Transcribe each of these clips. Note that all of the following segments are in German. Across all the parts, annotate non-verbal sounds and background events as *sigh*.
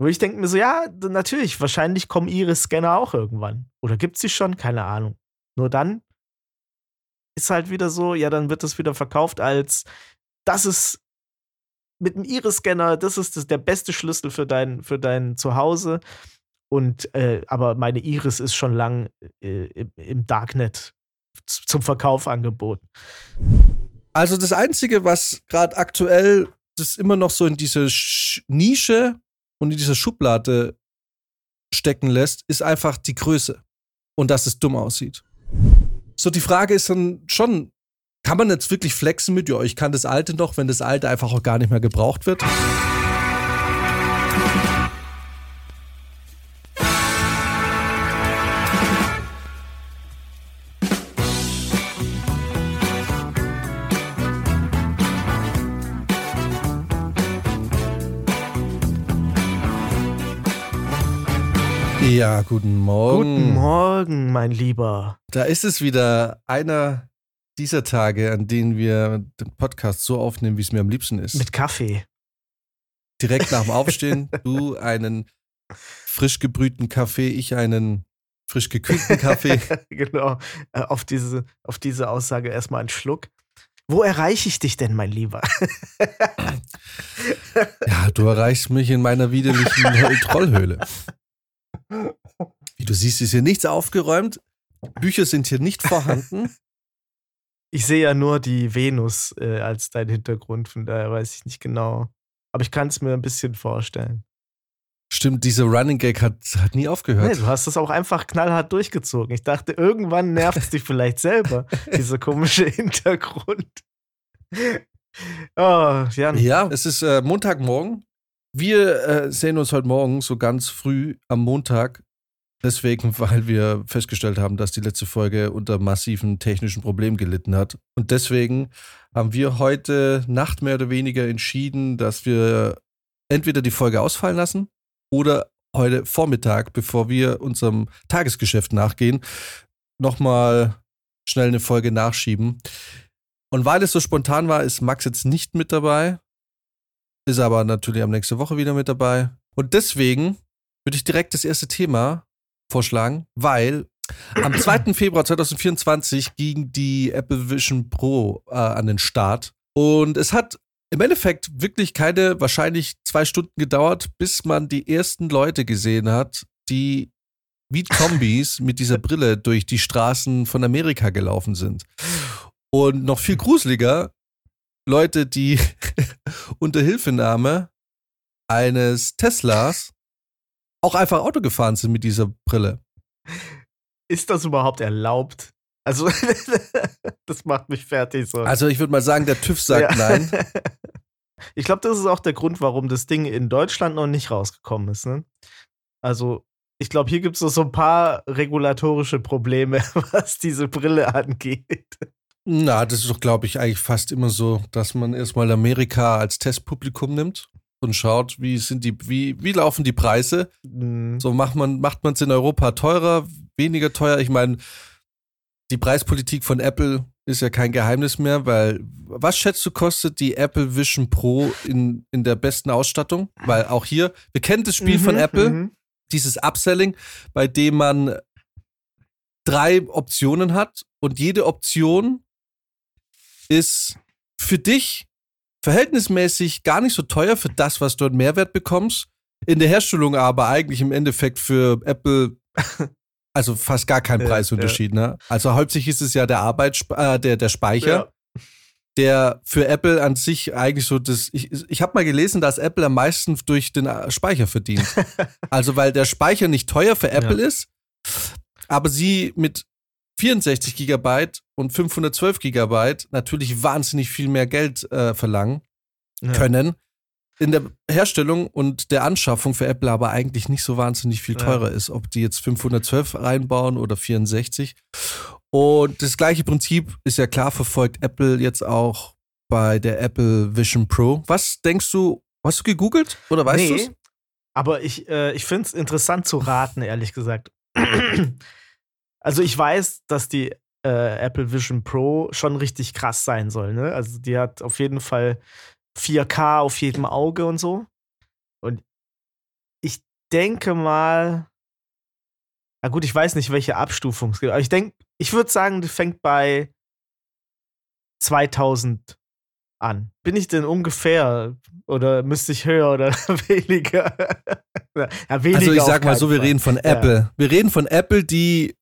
Wo ich denke mir so, ja, natürlich, wahrscheinlich kommen Iris-Scanner auch irgendwann. Oder gibt es sie schon? Keine Ahnung. Nur dann ist halt wieder so, ja, dann wird es wieder verkauft als, das ist mit dem Iris-Scanner, das ist das, der beste Schlüssel für dein, für dein Zuhause. Und äh, aber meine Iris ist schon lang äh, im, im Darknet zum Verkauf angeboten. Also das Einzige, was gerade aktuell das immer noch so in diese Nische und in dieser Schublade stecken lässt, ist einfach die Größe. Und dass es dumm aussieht. So, die Frage ist dann schon, kann man jetzt wirklich flexen mit, ja, ich kann das alte noch, wenn das alte einfach auch gar nicht mehr gebraucht wird? Ja, guten Morgen. Guten Morgen, mein Lieber. Da ist es wieder einer dieser Tage, an denen wir den Podcast so aufnehmen, wie es mir am liebsten ist. Mit Kaffee. Direkt nach dem Aufstehen, *laughs* du einen frisch gebrühten Kaffee, ich einen frisch gekühlten Kaffee. *laughs* genau. Äh, auf diese, auf diese Aussage erstmal einen Schluck. Wo erreiche ich dich denn, mein Lieber? ja, du erreichst mich in meiner widerlichen *laughs* Trollhöhle. Wie du siehst, ist hier nichts aufgeräumt. Bücher sind hier nicht vorhanden. *laughs* Ich sehe ja nur die Venus äh, als dein Hintergrund, von daher weiß ich nicht genau. Aber ich kann es mir ein bisschen vorstellen. Stimmt, dieser Running Gag hat, hat nie aufgehört. Nee, du hast es auch einfach knallhart durchgezogen. Ich dachte, irgendwann nervt es dich vielleicht selber, *laughs* dieser komische Hintergrund. Oh, Jan. Ja, es ist äh, Montagmorgen. Wir äh, sehen uns heute Morgen so ganz früh am Montag. Deswegen, *laughs* weil wir festgestellt haben, dass die letzte Folge unter massiven technischen Problemen gelitten hat. Und deswegen haben wir heute Nacht mehr oder weniger entschieden, dass wir entweder die Folge ausfallen lassen oder heute Vormittag, bevor wir unserem Tagesgeschäft nachgehen, nochmal schnell eine Folge nachschieben. Und weil es so spontan war, ist Max jetzt nicht mit dabei ist aber natürlich am nächste Woche wieder mit dabei. Und deswegen würde ich direkt das erste Thema vorschlagen, weil am *clears throat* 2. Februar 2024 ging die Apple Vision Pro äh, an den Start. Und es hat im Endeffekt wirklich keine, wahrscheinlich zwei Stunden gedauert, bis man die ersten Leute gesehen hat, die wie Kombis mit dieser Brille durch die Straßen von Amerika gelaufen sind. Und noch viel gruseliger, Leute, die *laughs* unter Hilfenahme eines Teslas auch einfach Auto gefahren sind mit dieser Brille. Ist das überhaupt erlaubt? Also, *laughs* das macht mich fertig so. Also, ich würde mal sagen, der TÜV sagt ja. nein. *laughs* Ich glaube, das ist auch der Grund, warum das Ding in Deutschland noch nicht rausgekommen ist. Ne? Also, ich glaube, hier gibt es so ein paar regulatorische Probleme, was diese Brille angeht. Na, das ist doch, glaube ich, eigentlich fast immer so, dass man erstmal Amerika als Testpublikum nimmt und schaut, wie sind die, wie, wie laufen die Preise. Mhm. So macht man macht es in Europa teurer, weniger teuer. Ich meine, die Preispolitik von Apple ist ja kein Geheimnis mehr, weil was schätzt du kostet die Apple Vision Pro in, in der besten Ausstattung? Weil auch hier, wir kennen das Spiel mhm, von Apple, mhm. dieses Upselling, bei dem man drei Optionen hat und jede Option ist für dich verhältnismäßig gar nicht so teuer für das, was du an Mehrwert bekommst. In der Herstellung aber eigentlich im Endeffekt für Apple *laughs* also fast gar kein Preisunterschied. Ja, ja. Ne? Also hauptsächlich ist es ja der Arbeit, äh, der, der Speicher. Ja. Der für Apple an sich eigentlich so das. Ich, ich habe mal gelesen, dass Apple am meisten durch den äh, Speicher verdient. *laughs* also, weil der Speicher nicht teuer für Apple ist, aber sie mit 64 Gigabyte und 512 Gigabyte natürlich wahnsinnig viel mehr Geld äh, verlangen ja. können. In der Herstellung und der Anschaffung für Apple aber eigentlich nicht so wahnsinnig viel teurer ja. ist, ob die jetzt 512 reinbauen oder 64. Und das gleiche Prinzip ist ja klar verfolgt Apple jetzt auch bei der Apple Vision Pro. Was denkst du, hast du gegoogelt oder weißt nee, du Aber ich, äh, ich finde es interessant zu raten, ehrlich gesagt. Also ich weiß, dass die äh, Apple Vision Pro schon richtig krass sein soll. Ne? Also die hat auf jeden Fall 4K auf jedem Auge und so. Und ich denke mal. Na gut, ich weiß nicht, welche Abstufung es gibt, aber ich denke, ich würde sagen, die fängt bei 2000 an. Bin ich denn ungefähr oder müsste ich höher oder *laughs* weniger? *laughs* ja, weniger also ich sag mal so, wir Fall. reden von Apple. Ja. Wir reden von Apple, die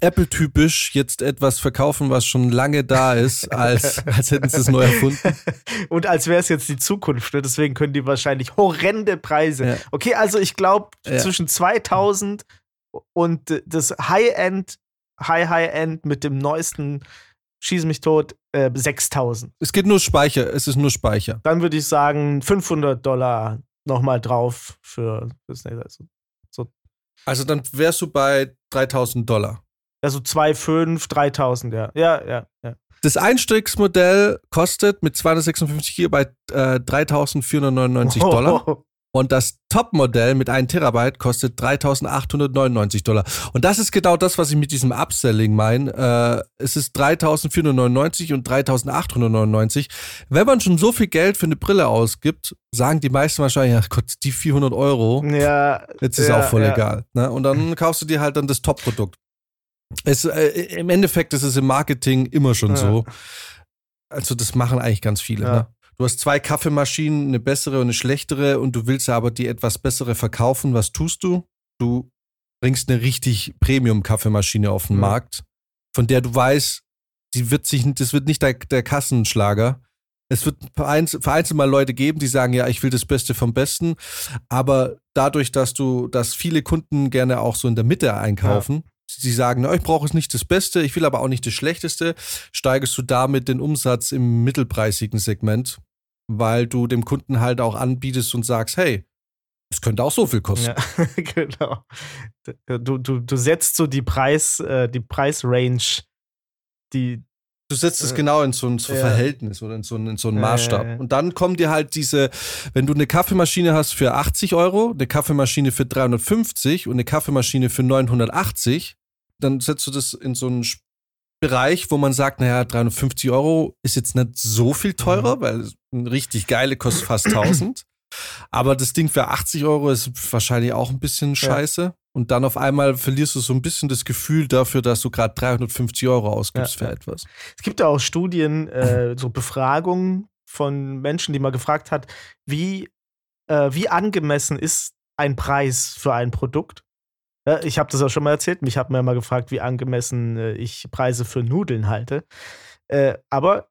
Apple-typisch jetzt etwas verkaufen, was schon lange da ist, *laughs* als, als hätten sie es neu erfunden. *laughs* Und als wäre es jetzt die Zukunft. Ne? Deswegen können die wahrscheinlich horrende Preise. Ja. Okay, also ich glaube, ja. zwischen 2000 und das High-End, High-High-End mit dem neuesten Schieß mich tot, äh, 6000. Es geht nur Speicher, es ist nur Speicher. Dann würde ich sagen 500 Dollar nochmal drauf für das also, so. also dann wärst du bei 3000 Dollar. Also 2,5, 3000, ja. Ja, ja, ja. Das Einstiegsmodell kostet mit 256 GB äh, 3.499 Dollar. Und das Top-Modell mit 1 Terabyte kostet 3.899 Dollar. Und das ist genau das, was ich mit diesem Upselling meine. Äh, es ist 3.499 und 3.899. Wenn man schon so viel Geld für eine Brille ausgibt, sagen die meisten wahrscheinlich, ach Gott, die 400 Euro, ja, jetzt ist ja, auch voll ja. egal. Ne? Und dann kaufst du dir halt dann das Top-Produkt. Es, äh, Im Endeffekt ist es im Marketing immer schon ja. so. Also das machen eigentlich ganz viele. Ja. Ne? Du hast zwei Kaffeemaschinen, eine bessere und eine schlechtere und du willst aber die etwas bessere verkaufen. Was tust du? Du bringst eine richtig Premium-Kaffeemaschine auf den mhm. Markt, von der du weißt, die wird sich, das wird nicht der, der Kassenschlager. Es wird vereinzelt mal Leute geben, die sagen, ja, ich will das Beste vom Besten. Aber dadurch, dass du, dass viele Kunden gerne auch so in der Mitte einkaufen, ja sie sagen, na, ich brauche es nicht das Beste, ich will aber auch nicht das Schlechteste, steigest du damit den Umsatz im mittelpreisigen Segment, weil du dem Kunden halt auch anbietest und sagst, hey, es könnte auch so viel kosten. Ja, *laughs* genau. Du, du, du setzt so die Preis, äh, die Preisrange, die. Du setzt es genau in so ein so ja. Verhältnis oder in so, in so einen Maßstab. Und dann kommen dir halt diese, wenn du eine Kaffeemaschine hast für 80 Euro, eine Kaffeemaschine für 350 und eine Kaffeemaschine für 980, dann setzt du das in so einen Bereich, wo man sagt, naja, 350 Euro ist jetzt nicht so viel teurer, mhm. weil ein richtig geile kostet fast 1000. Aber das Ding für 80 Euro ist wahrscheinlich auch ein bisschen scheiße. Ja. Und dann auf einmal verlierst du so ein bisschen das Gefühl dafür, dass du gerade 350 Euro ausgibst ja. für etwas. Es gibt ja auch Studien, *laughs* äh, so Befragungen von Menschen, die man gefragt hat, wie, äh, wie angemessen ist ein Preis für ein Produkt? Ich habe das auch schon mal erzählt. Mich hat mir mal gefragt, wie angemessen äh, ich Preise für Nudeln halte. Äh, aber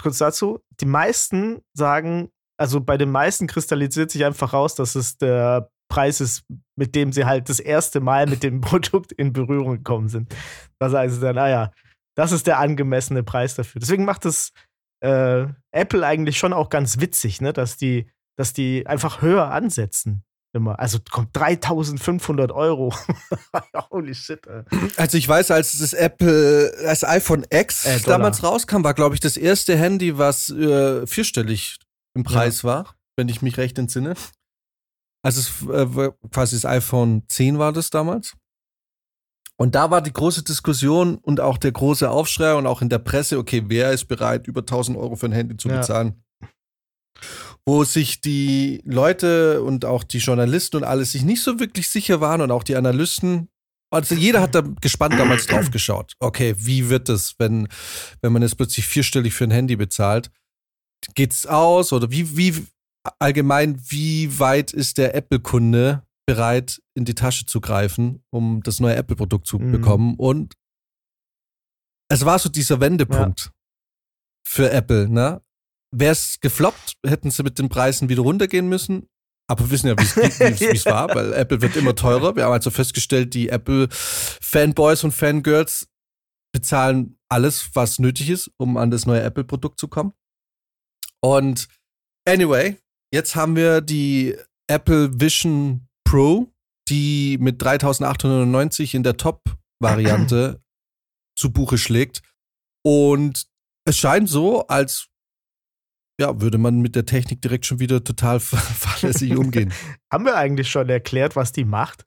kurz dazu: Die meisten sagen, also bei den meisten kristallisiert sich einfach raus, dass es der Preis ist, mit dem sie halt das erste Mal mit dem *laughs* Produkt in Berührung gekommen sind. Da sagen sie dann, naja, das ist der angemessene Preis dafür. Deswegen macht es äh, Apple eigentlich schon auch ganz witzig, ne? dass, die, dass die einfach höher ansetzen immer. Also kommt 3500 Euro. *laughs* Holy shit. Ey. Also ich weiß, als das Apple, das iPhone X äh, damals rauskam, war glaube ich das erste Handy, was äh, vierstellig im Preis ja. war, wenn ich mich recht entsinne. Also es äh, quasi das iPhone 10 war das damals. Und da war die große Diskussion und auch der große Aufschrei und auch in der Presse, okay, wer ist bereit, über 1000 Euro für ein Handy zu bezahlen? Ja wo sich die Leute und auch die Journalisten und alles sich nicht so wirklich sicher waren und auch die Analysten. Also jeder hat da gespannt damals drauf geschaut. Okay, wie wird es, wenn, wenn man jetzt plötzlich vierstellig für ein Handy bezahlt? Geht's aus? Oder wie, wie allgemein, wie weit ist der Apple-Kunde bereit, in die Tasche zu greifen, um das neue Apple-Produkt zu mhm. bekommen? Und es war so dieser Wendepunkt ja. für Apple, ne? Wäre es gefloppt, hätten sie mit den Preisen wieder runtergehen müssen. Aber wir wissen ja, wie es war, weil *laughs* Apple wird immer teurer. Wir haben also festgestellt, die Apple-Fanboys und Fangirls bezahlen alles, was nötig ist, um an das neue Apple-Produkt zu kommen. Und anyway, jetzt haben wir die Apple Vision Pro, die mit 3890 in der Top-Variante *clears throat* zu Buche schlägt. Und es scheint so, als ja, würde man mit der Technik direkt schon wieder total *laughs* fahrlässig umgehen. *laughs* Haben wir eigentlich schon erklärt, was die macht?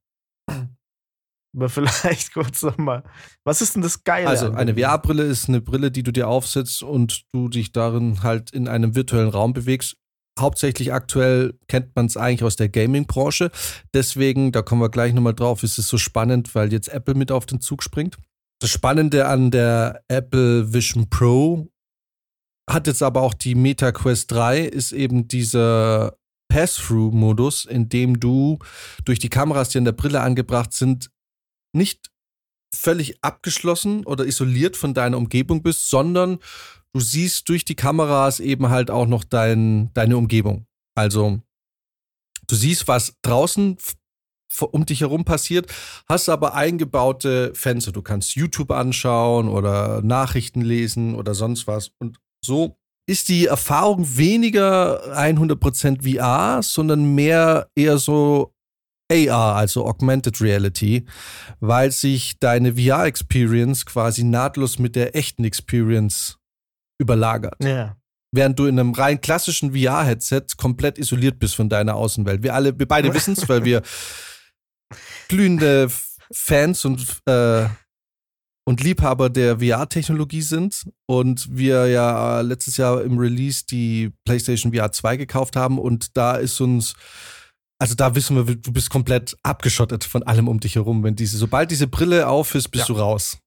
Aber vielleicht *laughs* kurz nochmal. Was ist denn das Geile? Also, eine VR-Brille ist eine Brille, die du dir aufsetzt und du dich darin halt in einem virtuellen Raum bewegst. hauptsächlich aktuell kennt man es eigentlich aus der Gaming-Branche. Deswegen, da kommen wir gleich nochmal drauf, ist es so spannend, weil jetzt Apple mit auf den Zug springt. Das Spannende an der Apple Vision Pro hat jetzt aber auch die Meta Quest 3, ist eben dieser Pass-Through-Modus, in dem du durch die Kameras, die an der Brille angebracht sind, nicht völlig abgeschlossen oder isoliert von deiner Umgebung bist, sondern du siehst durch die Kameras eben halt auch noch dein, deine Umgebung. Also du siehst, was draußen um dich herum passiert, hast aber eingebaute Fenster. Du kannst YouTube anschauen oder Nachrichten lesen oder sonst was. Und so ist die Erfahrung weniger 100% VR, sondern mehr eher so AR, also Augmented Reality, weil sich deine VR-Experience quasi nahtlos mit der echten Experience überlagert. Ja. Während du in einem rein klassischen VR-Headset komplett isoliert bist von deiner Außenwelt. Wir alle, wir beide wissen es, weil wir *laughs* glühende Fans und, äh, und Liebhaber der VR-Technologie sind und wir ja letztes Jahr im Release die PlayStation VR 2 gekauft haben und da ist uns also da wissen wir, du bist komplett abgeschottet von allem um dich herum. Wenn diese, sobald diese Brille auf ist, bist ja. du raus.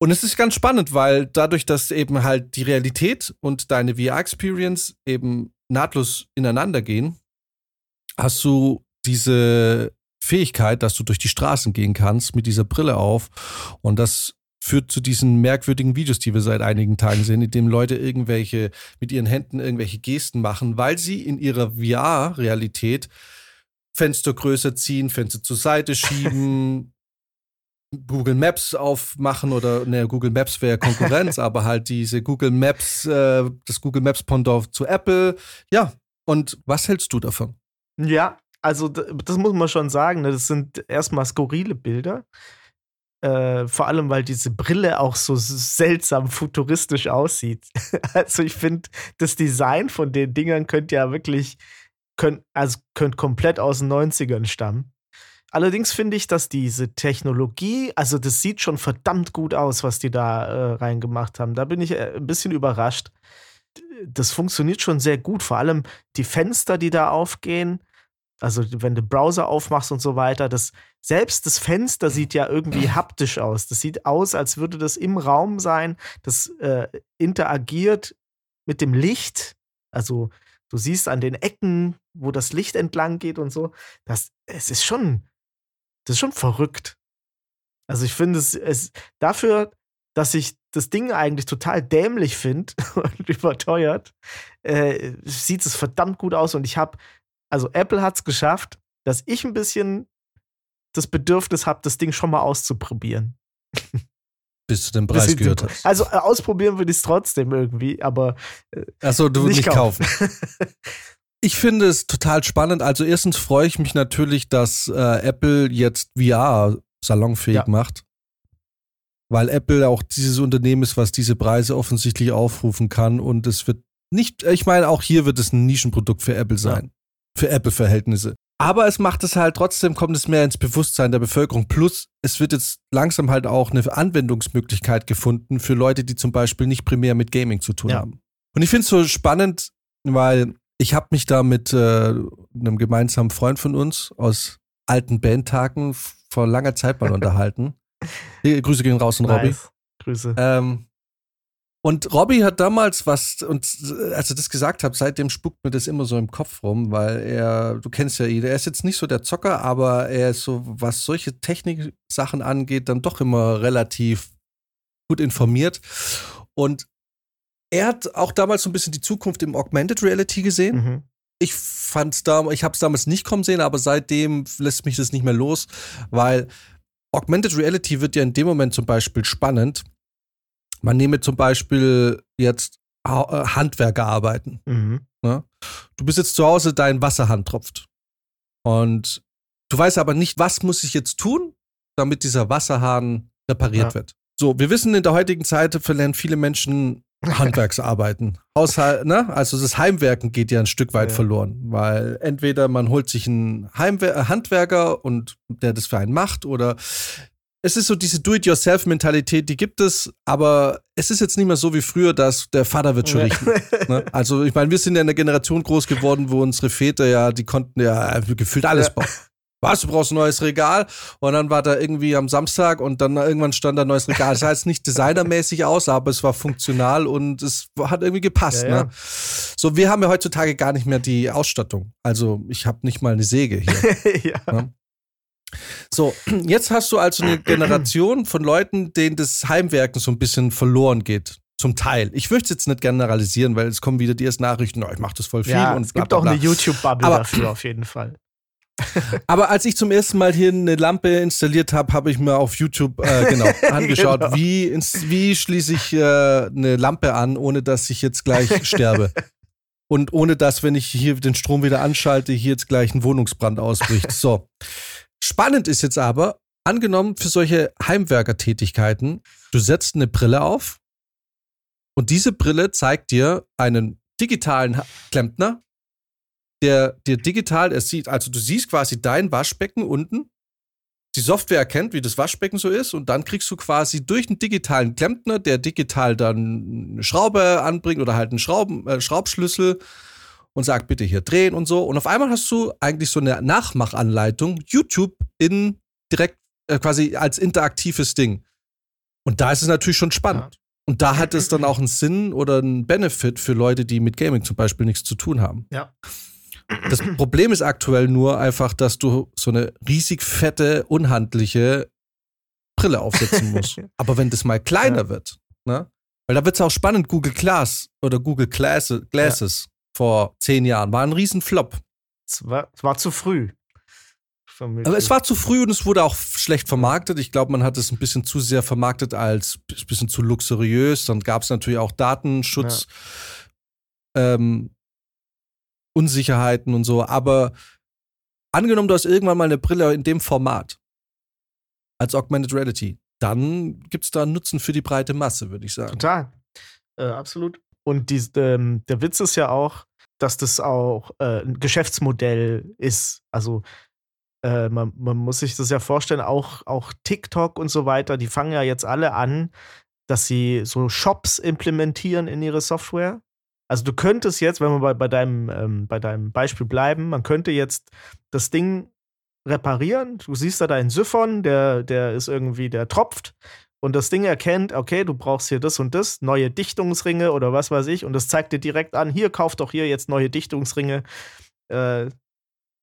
Und es ist ganz spannend, weil dadurch, dass eben halt die Realität und deine VR-Experience eben nahtlos ineinander gehen, hast du diese Fähigkeit, dass du durch die Straßen gehen kannst mit dieser Brille auf. Und das führt zu diesen merkwürdigen Videos, die wir seit einigen Tagen sehen, in denen Leute irgendwelche mit ihren Händen irgendwelche Gesten machen, weil sie in ihrer VR-Realität Fenster größer ziehen, Fenster zur Seite schieben, *laughs* Google Maps aufmachen oder ne, Google Maps wäre Konkurrenz, *laughs* aber halt diese Google Maps, äh, das Google Maps Pendant zu Apple. Ja, und was hältst du davon? Ja, also das muss man schon sagen, ne? das sind erstmal skurrile Bilder. Äh, vor allem, weil diese Brille auch so seltsam futuristisch aussieht. *laughs* also ich finde, das Design von den Dingern könnte ja wirklich, könnt, also könnte komplett aus den 90ern stammen. Allerdings finde ich, dass diese Technologie, also das sieht schon verdammt gut aus, was die da äh, reingemacht haben. Da bin ich äh, ein bisschen überrascht. Das funktioniert schon sehr gut. Vor allem die Fenster, die da aufgehen. Also wenn du Browser aufmachst und so weiter, das selbst das Fenster sieht ja irgendwie *clears throat* haptisch aus. Das sieht aus, als würde das im Raum sein. Das äh, interagiert mit dem Licht. Also du siehst an den Ecken, wo das Licht entlang geht und so. Das, es ist schon das ist schon verrückt. Also ich finde es, es dafür, dass ich das Ding eigentlich total dämlich finde *laughs* und überteuert, äh, sieht es verdammt gut aus. Und ich habe, also Apple hat es geschafft, dass ich ein bisschen das Bedürfnis habe, das Ding schon mal auszuprobieren. Bis du den Preis gehört hast. Also äh, ausprobieren würde ich es trotzdem irgendwie, aber. Äh, Achso, du würdest nicht kaufen. kaufen. *laughs* Ich finde es total spannend. Also erstens freue ich mich natürlich, dass äh, Apple jetzt VR salonfähig ja. macht. Weil Apple auch dieses Unternehmen ist, was diese Preise offensichtlich aufrufen kann. Und es wird nicht, ich meine, auch hier wird es ein Nischenprodukt für Apple sein. Ja. Für Apple-Verhältnisse. Aber es macht es halt trotzdem, kommt es mehr ins Bewusstsein der Bevölkerung. Plus, es wird jetzt langsam halt auch eine Anwendungsmöglichkeit gefunden für Leute, die zum Beispiel nicht primär mit Gaming zu tun ja. haben. Und ich finde es so spannend, weil ich habe mich da mit äh, einem gemeinsamen Freund von uns aus alten Bandtagen vor langer Zeit mal *laughs* unterhalten. Grüße gehen raus an nice. Robby. Grüße. Ähm, und Robby hat damals was, und als er das gesagt hat, seitdem spuckt mir das immer so im Kopf rum, weil er, du kennst ja ihn, er ist jetzt nicht so der Zocker, aber er ist so, was solche Technik-Sachen angeht, dann doch immer relativ gut informiert. Und er hat auch damals so ein bisschen die Zukunft im Augmented Reality gesehen. Mhm. Ich fand's da, ich habe es damals nicht kommen sehen, aber seitdem lässt mich das nicht mehr los, weil Augmented Reality wird ja in dem Moment zum Beispiel spannend. Man nehme zum Beispiel jetzt äh, Handwerker arbeiten. Mhm. Ne? Du bist jetzt zu Hause, dein Wasserhahn tropft. Und du weißt aber nicht, was muss ich jetzt tun, damit dieser Wasserhahn repariert ja. wird. So, wir wissen, in der heutigen Zeit verlernen viele Menschen *laughs* Handwerksarbeiten. Haushalt, ne? Also das Heimwerken geht ja ein Stück weit ja. verloren, weil entweder man holt sich einen Heimwer Handwerker und der das für einen macht oder es ist so diese Do-it-yourself-Mentalität, die gibt es, aber es ist jetzt nicht mehr so wie früher, dass der Vater wird schon richten. ne? *laughs* Also, ich meine, wir sind ja in einer Generation groß geworden, wo unsere Väter ja, die konnten ja gefühlt alles bauen. Was, du brauchst ein neues Regal? Und dann war da irgendwie am Samstag und dann irgendwann stand da ein neues Regal. Das sah jetzt nicht designermäßig aus, aber es war funktional und es hat irgendwie gepasst. Ja, ja. Ne? So, wir haben ja heutzutage gar nicht mehr die Ausstattung. Also, ich habe nicht mal eine Säge hier. *laughs* ja. Ne? So, *clears throat* jetzt hast du also eine Generation von Leuten, denen das Heimwerken so ein bisschen verloren geht. Zum Teil. Ich möchte es jetzt nicht generalisieren, weil es kommen wieder die ersten Nachrichten, oh, ich mache das voll viel. Ja, und es gibt auch eine YouTube-Bubble dafür auf jeden Fall. *laughs* Aber als ich zum ersten Mal hier eine Lampe installiert habe, habe ich mir auf YouTube äh, genau *laughs* angeschaut, genau. wie, wie schließe ich äh, eine Lampe an, ohne dass ich jetzt gleich *laughs* sterbe. Und ohne dass, wenn ich hier den Strom wieder anschalte, hier jetzt gleich ein Wohnungsbrand ausbricht. So. Spannend ist jetzt aber, angenommen für solche Heimwerkertätigkeiten, du setzt eine Brille auf und diese Brille zeigt dir einen digitalen Klempner, der dir digital, sieht, also du siehst quasi dein Waschbecken unten, die Software erkennt, wie das Waschbecken so ist, und dann kriegst du quasi durch einen digitalen Klempner, der digital dann eine Schraube anbringt oder halt einen Schrauben, äh, Schraubschlüssel und sagt, bitte hier drehen und so. Und auf einmal hast du eigentlich so eine Nachmachanleitung, YouTube in direkt äh, quasi als interaktives Ding. Und da ist es natürlich schon spannend. Ja. Und da hat es dann auch einen Sinn oder einen Benefit für Leute, die mit Gaming zum Beispiel nichts zu tun haben. Ja. Das Problem ist aktuell nur einfach, dass du so eine riesig fette, unhandliche Brille aufsetzen *laughs* musst. Aber wenn das mal kleiner ja. wird, ne? Weil da wird es auch spannend, Google Glass oder Google Glasses, Glasses vor zehn Jahren. War ein Riesenflop. Es war, es war zu früh. Aber es war zu früh und es wurde auch schlecht vermarktet. Ich glaube, man hat es ein bisschen zu sehr vermarktet als ein bisschen zu luxuriös. Dann gab es natürlich auch Datenschutz, ja. ähm, Unsicherheiten und so. Aber angenommen, du hast irgendwann mal eine Brille in dem Format als Augmented Reality, dann gibt es da einen Nutzen für die breite Masse, würde ich sagen. Total. Äh, absolut. Und die, ähm, der Witz ist ja auch, dass das auch äh, ein Geschäftsmodell ist. Also äh, man, man, muss sich das ja vorstellen, auch, auch TikTok und so weiter, die fangen ja jetzt alle an, dass sie so Shops implementieren in ihre Software. Also du könntest jetzt, wenn wir bei, bei, deinem, ähm, bei deinem Beispiel bleiben, man könnte jetzt das Ding reparieren. Du siehst da deinen Siphon, der, der ist irgendwie, der tropft und das Ding erkennt, okay, du brauchst hier das und das, neue Dichtungsringe oder was weiß ich, und das zeigt dir direkt an, hier, kauf doch hier jetzt neue Dichtungsringe. Äh,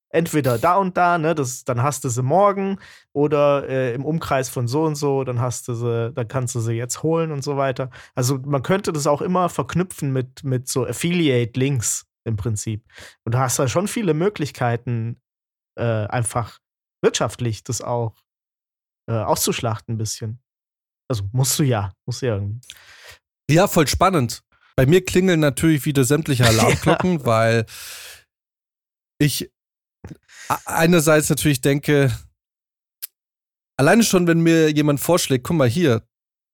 entweder da und da, ne, das, dann hast du sie morgen oder äh, im Umkreis von so und so, dann hast du sie, dann kannst du sie jetzt holen und so weiter. Also man könnte das auch immer verknüpfen mit, mit so Affiliate-Links im Prinzip. Und du hast da schon viele Möglichkeiten, äh, einfach wirtschaftlich das auch äh, auszuschlachten ein bisschen. Also musst du ja, musst du ja irgendwie. Ja, voll spannend. Bei mir klingeln natürlich wieder sämtliche *laughs* Alarmglocken, ja. weil ich einerseits natürlich denke, alleine schon, wenn mir jemand vorschlägt, guck mal hier,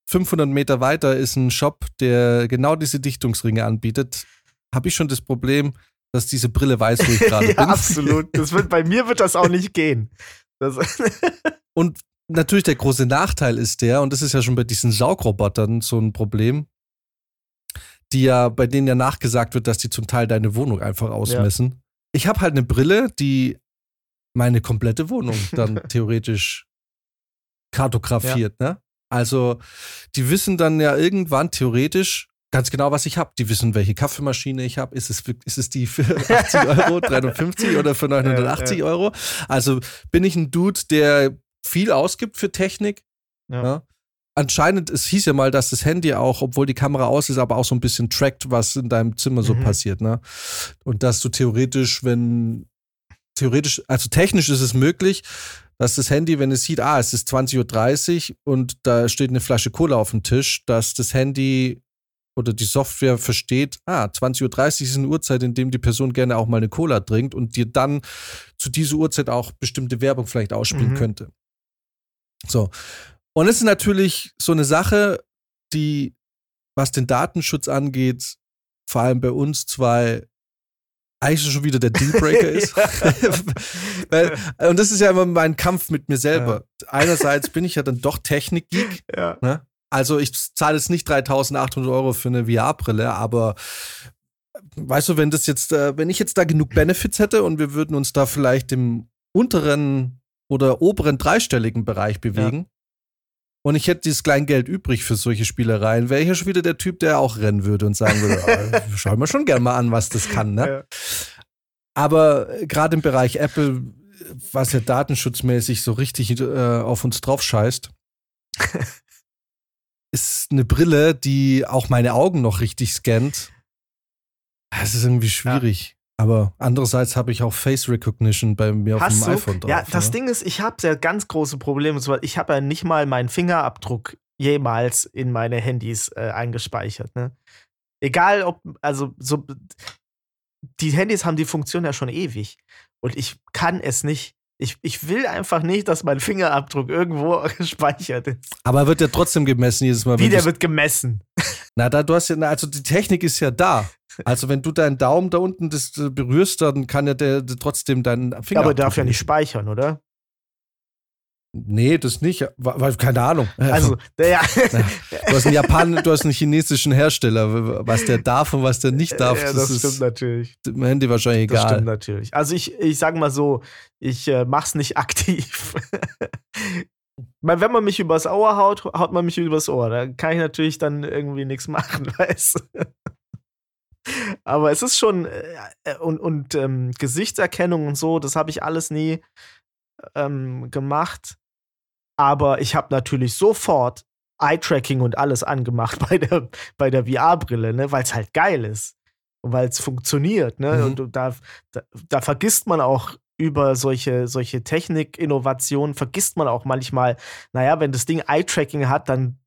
500 Meter weiter ist ein Shop, der genau diese Dichtungsringe anbietet, habe ich schon das Problem, dass diese Brille weiß, wo ich *laughs* gerade ja, bin. Absolut. Das wird, bei mir wird das auch nicht gehen. *laughs* Und natürlich der große Nachteil ist der, und das ist ja schon bei diesen Saugrobotern so ein Problem, die ja, bei denen ja nachgesagt wird, dass die zum Teil deine Wohnung einfach ausmessen. Ja. Ich habe halt eine Brille, die meine komplette Wohnung *laughs* dann theoretisch kartografiert, ja. ne? Also, die wissen dann ja irgendwann theoretisch ganz genau, was ich habe. Die wissen, welche Kaffeemaschine ich habe. Ist es, ist es die für *laughs* 80 Euro, 350 oder für 980 ja. Euro? Also bin ich ein Dude, der viel ausgibt für Technik. Ja. ja. Anscheinend, es hieß ja mal, dass das Handy auch, obwohl die Kamera aus ist, aber auch so ein bisschen trackt, was in deinem Zimmer so mhm. passiert, ne? Und dass du theoretisch, wenn, theoretisch, also technisch ist es möglich, dass das Handy, wenn es sieht, ah, es ist 20.30 Uhr und da steht eine Flasche Cola auf dem Tisch, dass das Handy oder die Software versteht, ah, 20.30 Uhr ist eine Uhrzeit, in dem die Person gerne auch mal eine Cola trinkt und dir dann zu dieser Uhrzeit auch bestimmte Werbung vielleicht ausspielen mhm. könnte. So. Und es ist natürlich so eine Sache, die, was den Datenschutz angeht, vor allem bei uns zwei eigentlich schon wieder der Dealbreaker *laughs* ist. *laughs* Weil, und das ist ja immer mein Kampf mit mir selber. Ja. Einerseits bin ich ja dann doch Technikgeek. Ja. Ne? Also ich zahle jetzt nicht 3800 Euro für eine VR-Brille, aber weißt du, wenn das jetzt, äh, wenn ich jetzt da genug Benefits hätte und wir würden uns da vielleicht im unteren oder oberen dreistelligen Bereich bewegen ja. und ich hätte dieses Kleingeld übrig für solche Spielereien, wäre ich ja schon wieder der Typ, der auch rennen würde und sagen würde, *laughs* ah, schau mir schon gerne mal an, was das kann, ne? Ja. Aber gerade im Bereich Apple, was ja datenschutzmäßig so richtig äh, auf uns drauf scheißt, *laughs* ist eine Brille, die auch meine Augen noch richtig scannt. Das ist irgendwie schwierig. Aber andererseits habe ich auch Face Recognition bei mir auf Hast dem du? iPhone drauf. Ja, das ne? Ding ist, ich habe sehr ganz große Probleme. Ich habe ja nicht mal meinen Fingerabdruck jemals in meine Handys äh, eingespeichert. Ne? Egal ob, also so, die Handys haben die Funktion ja schon ewig. Und ich kann es nicht. Ich, ich will einfach nicht, dass mein Fingerabdruck irgendwo *laughs* gespeichert ist. Aber wird ja trotzdem gemessen jedes Mal. Wie der wird gemessen? Na, da du hast ja, also die Technik ist ja da. Also wenn du deinen Daumen da unten das äh, berührst, dann kann ja der, der trotzdem deinen Finger. Ja, aber darf ja nicht speichern, oder? Nee, das nicht. Weil, keine Ahnung. Also, *laughs* ja. Du hast einen Japan, du hast einen chinesischen Hersteller, was der darf und was der nicht darf. Ja, das, das stimmt natürlich. Dem Handy wahrscheinlich egal. Das stimmt natürlich. Also ich, ich sag mal so, ich äh, mach's nicht aktiv. *laughs* Wenn man mich übers Ohr haut, haut man mich übers Ohr. Da kann ich natürlich dann irgendwie nichts machen, *laughs* weißt du? Aber es ist schon, äh, und, und ähm, Gesichtserkennung und so, das habe ich alles nie ähm, gemacht. Aber ich habe natürlich sofort Eye-Tracking und alles angemacht *laughs* bei der, bei der VR-Brille, ne, weil es halt geil ist. Und weil es funktioniert, ne? Mhm. Und, und da, da, da, vergisst man auch über solche, solche Technik-Innovationen, vergisst man auch manchmal, naja, wenn das Ding Eye-Tracking hat, dann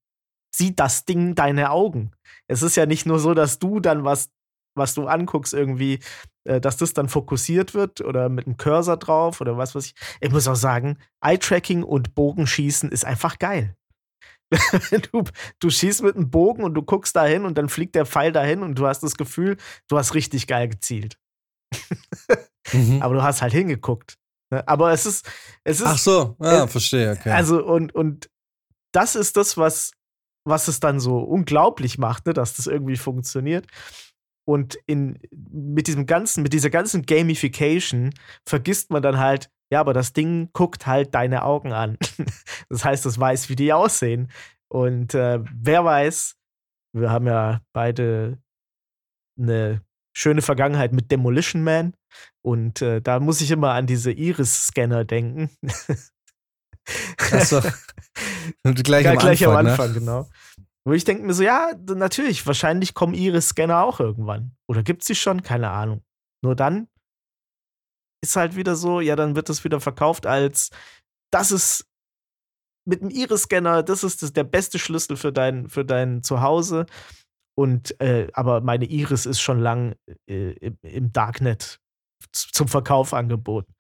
sieht das Ding deine Augen. Es ist ja nicht nur so, dass du dann was was du anguckst, irgendwie, äh, dass das dann fokussiert wird oder mit einem Cursor drauf oder was weiß ich. Ich muss auch sagen, Eye-Tracking und Bogenschießen ist einfach geil. *laughs* du, du schießt mit einem Bogen und du guckst dahin und dann fliegt der Pfeil dahin und du hast das Gefühl, du hast richtig geil gezielt. mhm. Aber du hast halt hingeguckt. Ne? Aber es ist, es ist. Ach so, ah, äh, verstehe, okay. Also, und, und das ist das, was, was es dann so unglaublich macht, ne, dass das irgendwie funktioniert. Und in, mit diesem ganzen, mit dieser ganzen Gamification vergisst man dann halt, ja, aber das Ding guckt halt deine Augen an. *laughs* das heißt, es weiß, wie die aussehen. Und äh, wer weiß, wir haben ja beide eine schöne Vergangenheit mit Demolition Man. Und äh, da muss ich immer an diese Iris-Scanner denken. Achso. *laughs* gleich, am gleich Anfang, am? Anfang, ne? genau. Wo ich denke mir so, ja, natürlich, wahrscheinlich kommen ihre Scanner auch irgendwann. Oder gibt es sie schon? Keine Ahnung. Nur dann ist halt wieder so, ja, dann wird es wieder verkauft als, das ist mit dem Iris-Scanner, das ist das, der beste Schlüssel für dein, für dein Zuhause. Und, äh, aber meine Iris ist schon lang äh, im, im Darknet zum Verkauf angeboten.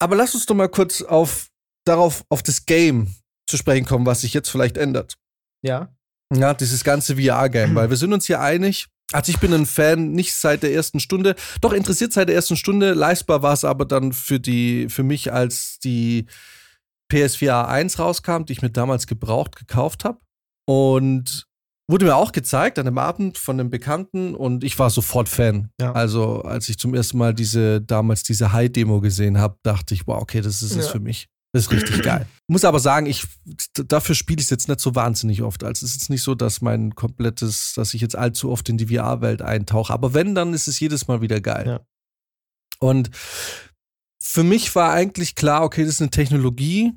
Aber lass uns doch mal kurz auf, darauf, auf das Game zu sprechen kommen, was sich jetzt vielleicht ändert. Ja. Ja, dieses ganze VR-Game, weil wir sind uns hier einig. Also ich bin ein Fan, nicht seit der ersten Stunde, doch interessiert seit der ersten Stunde. Leistbar war es aber dann für die, für mich, als die PSVR 1 rauskam, die ich mir damals gebraucht gekauft habe. Und wurde mir auch gezeigt an dem Abend von einem Bekannten und ich war sofort Fan. Ja. Also als ich zum ersten Mal diese damals diese High-Demo gesehen habe, dachte ich, wow, okay, das ist es ja. für mich. Das ist richtig geil. Muss aber sagen, ich dafür spiele ich es jetzt nicht so wahnsinnig oft. Also es ist jetzt nicht so, dass mein komplettes, dass ich jetzt allzu oft in die VR-Welt eintauche. Aber wenn, dann ist es jedes Mal wieder geil. Ja. Und für mich war eigentlich klar, okay, das ist eine Technologie,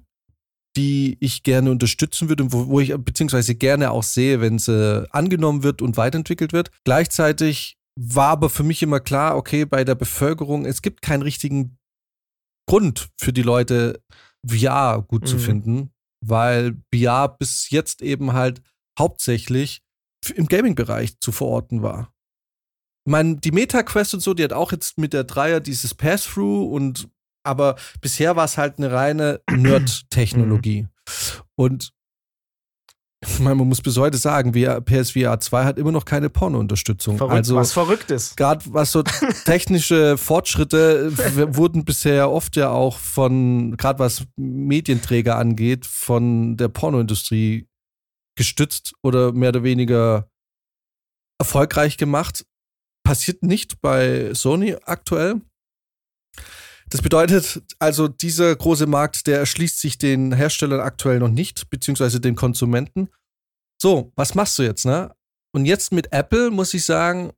die ich gerne unterstützen würde, wo, wo ich beziehungsweise gerne auch sehe, wenn sie angenommen wird und weiterentwickelt wird. Gleichzeitig war aber für mich immer klar, okay, bei der Bevölkerung, es gibt keinen richtigen Grund für die Leute, VR gut mhm. zu finden, weil VR bis jetzt eben halt hauptsächlich im Gaming-Bereich zu verorten war. Ich meine, die Meta-Quest und so, die hat auch jetzt mit der Dreier dieses Pass-Through und aber bisher war es halt eine reine *clears throat* Nerd-Technologie. Mhm. Und man muss bis heute sagen, PSVR 2 hat immer noch keine Porno-Unterstützung. Verrückt, also, was verrückt ist. Gerade was so *laughs* technische Fortschritte wurden bisher oft ja auch von, gerade was Medienträger angeht, von der Pornoindustrie gestützt oder mehr oder weniger erfolgreich gemacht. Passiert nicht bei Sony aktuell. Das bedeutet also, dieser große Markt, der erschließt sich den Herstellern aktuell noch nicht, beziehungsweise den Konsumenten. So, was machst du jetzt, ne? Und jetzt mit Apple, muss ich sagen,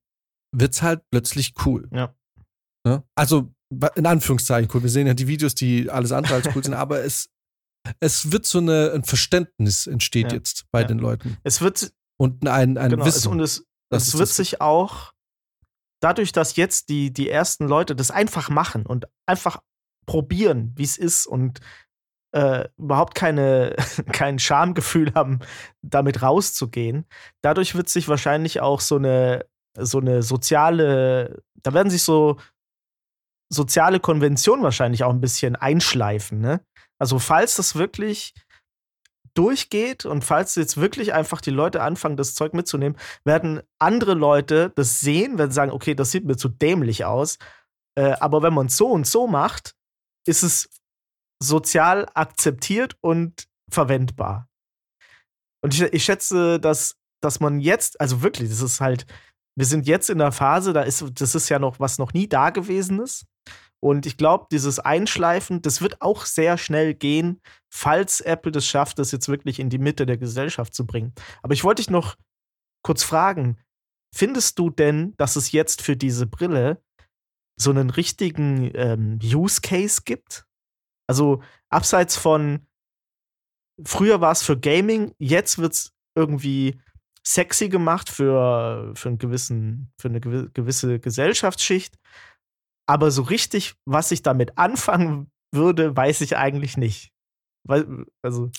wird's halt plötzlich cool. Ja. Ne? Also, in Anführungszeichen cool. Wir sehen ja die Videos, die alles andere als cool sind, *laughs* aber es, es wird so eine, ein Verständnis entsteht ja. jetzt bei ja. den Leuten. Es wird. Und ein, ein genau, Wissen. Es, und es, es wird sich auch dadurch, dass jetzt die, die ersten Leute das einfach machen und einfach probieren, wie es ist und äh, überhaupt keine, *laughs* kein Schamgefühl haben, damit rauszugehen, dadurch wird sich wahrscheinlich auch so eine, so eine soziale, da werden sich so soziale Konventionen wahrscheinlich auch ein bisschen einschleifen. Ne? Also falls das wirklich durchgeht und falls jetzt wirklich einfach die Leute anfangen, das Zeug mitzunehmen, werden andere Leute das sehen, werden sagen, okay, das sieht mir zu dämlich aus. Äh, aber wenn man so und so macht, ist es sozial akzeptiert und verwendbar. Und ich, ich schätze, dass, dass man jetzt, also wirklich, das ist halt, wir sind jetzt in der Phase, da ist, das ist ja noch was noch nie da gewesen ist. Und ich glaube, dieses Einschleifen, das wird auch sehr schnell gehen, falls Apple das schafft, das jetzt wirklich in die Mitte der Gesellschaft zu bringen. Aber ich wollte dich noch kurz fragen, findest du denn, dass es jetzt für diese Brille so einen richtigen ähm, Use Case gibt? Also abseits von früher war es für Gaming, jetzt wird es irgendwie sexy gemacht für, für, einen gewissen, für eine gewisse Gesellschaftsschicht. Aber so richtig, was ich damit anfangen würde, weiß ich eigentlich nicht. Also.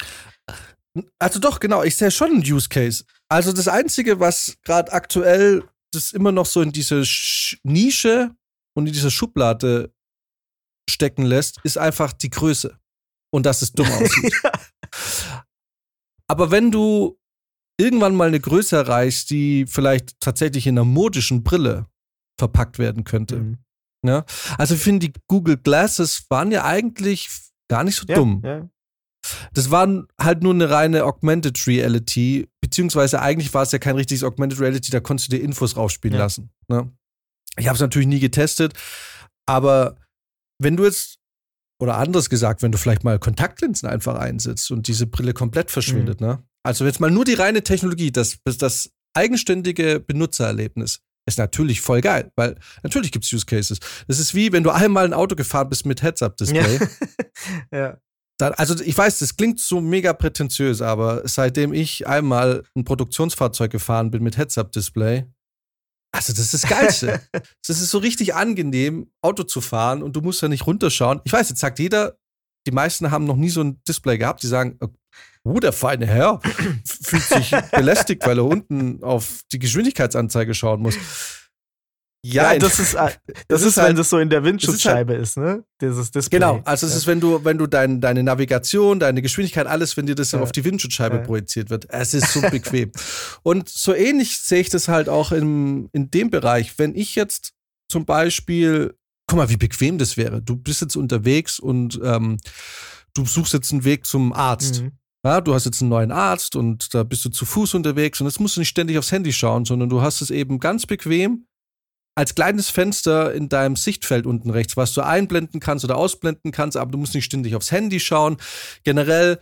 Also doch, genau, ich sehe schon einen Use Case. Also das Einzige, was gerade aktuell das immer noch so in diese Sch Nische und in diese Schublade stecken lässt, ist einfach die Größe. Und dass es dumm *laughs* aussieht. Aber wenn du irgendwann mal eine Größe erreichst, die vielleicht tatsächlich in einer modischen Brille verpackt werden könnte, mhm. Ja? Also ich finde, die Google Glasses waren ja eigentlich gar nicht so ja, dumm. Ja. Das war halt nur eine reine Augmented Reality, beziehungsweise eigentlich war es ja kein richtiges Augmented Reality, da konntest du dir Infos rausspielen lassen. Ne? Ich habe es natürlich nie getestet, aber wenn du jetzt, oder anders gesagt, wenn du vielleicht mal Kontaktlinsen einfach einsetzt und diese Brille komplett verschwindet, mhm. ne? Also jetzt mal nur die reine Technologie, das, das eigenständige Benutzererlebnis ist natürlich voll geil, weil natürlich gibt es Use Cases. Das ist wie, wenn du einmal ein Auto gefahren bist mit Heads-Up-Display. Ja. *laughs* ja. Dann, also ich weiß, das klingt so mega prätentiös, aber seitdem ich einmal ein Produktionsfahrzeug gefahren bin mit Heads-Up-Display, also das ist das Geilste. *laughs* das ist so richtig angenehm, Auto zu fahren und du musst ja nicht runterschauen. Ich weiß, jetzt sagt jeder, die meisten haben noch nie so ein Display gehabt, die sagen, Oh, der feine Herr fühlt sich *laughs* belästigt, weil er unten auf die Geschwindigkeitsanzeige schauen muss. Ja, ja das ist, *laughs* das, das ist, halt, wenn das so in der Windschutzscheibe ist, halt, ist, ne? Dieses Display. Genau, also es ja. ist, wenn du, wenn du dein, deine Navigation, deine Geschwindigkeit, alles, wenn dir das ja. auf die Windschutzscheibe projiziert wird. Es ist *laughs* so bequem. Und so ähnlich sehe ich das halt auch im, in dem Bereich. Wenn ich jetzt zum Beispiel, guck mal, wie bequem das wäre. Du bist jetzt unterwegs und ähm, du suchst jetzt einen Weg zum Arzt. Mhm. Ja, du hast jetzt einen neuen Arzt und da bist du zu Fuß unterwegs und jetzt musst du nicht ständig aufs Handy schauen, sondern du hast es eben ganz bequem als kleines Fenster in deinem Sichtfeld unten rechts, was du einblenden kannst oder ausblenden kannst, aber du musst nicht ständig aufs Handy schauen. Generell,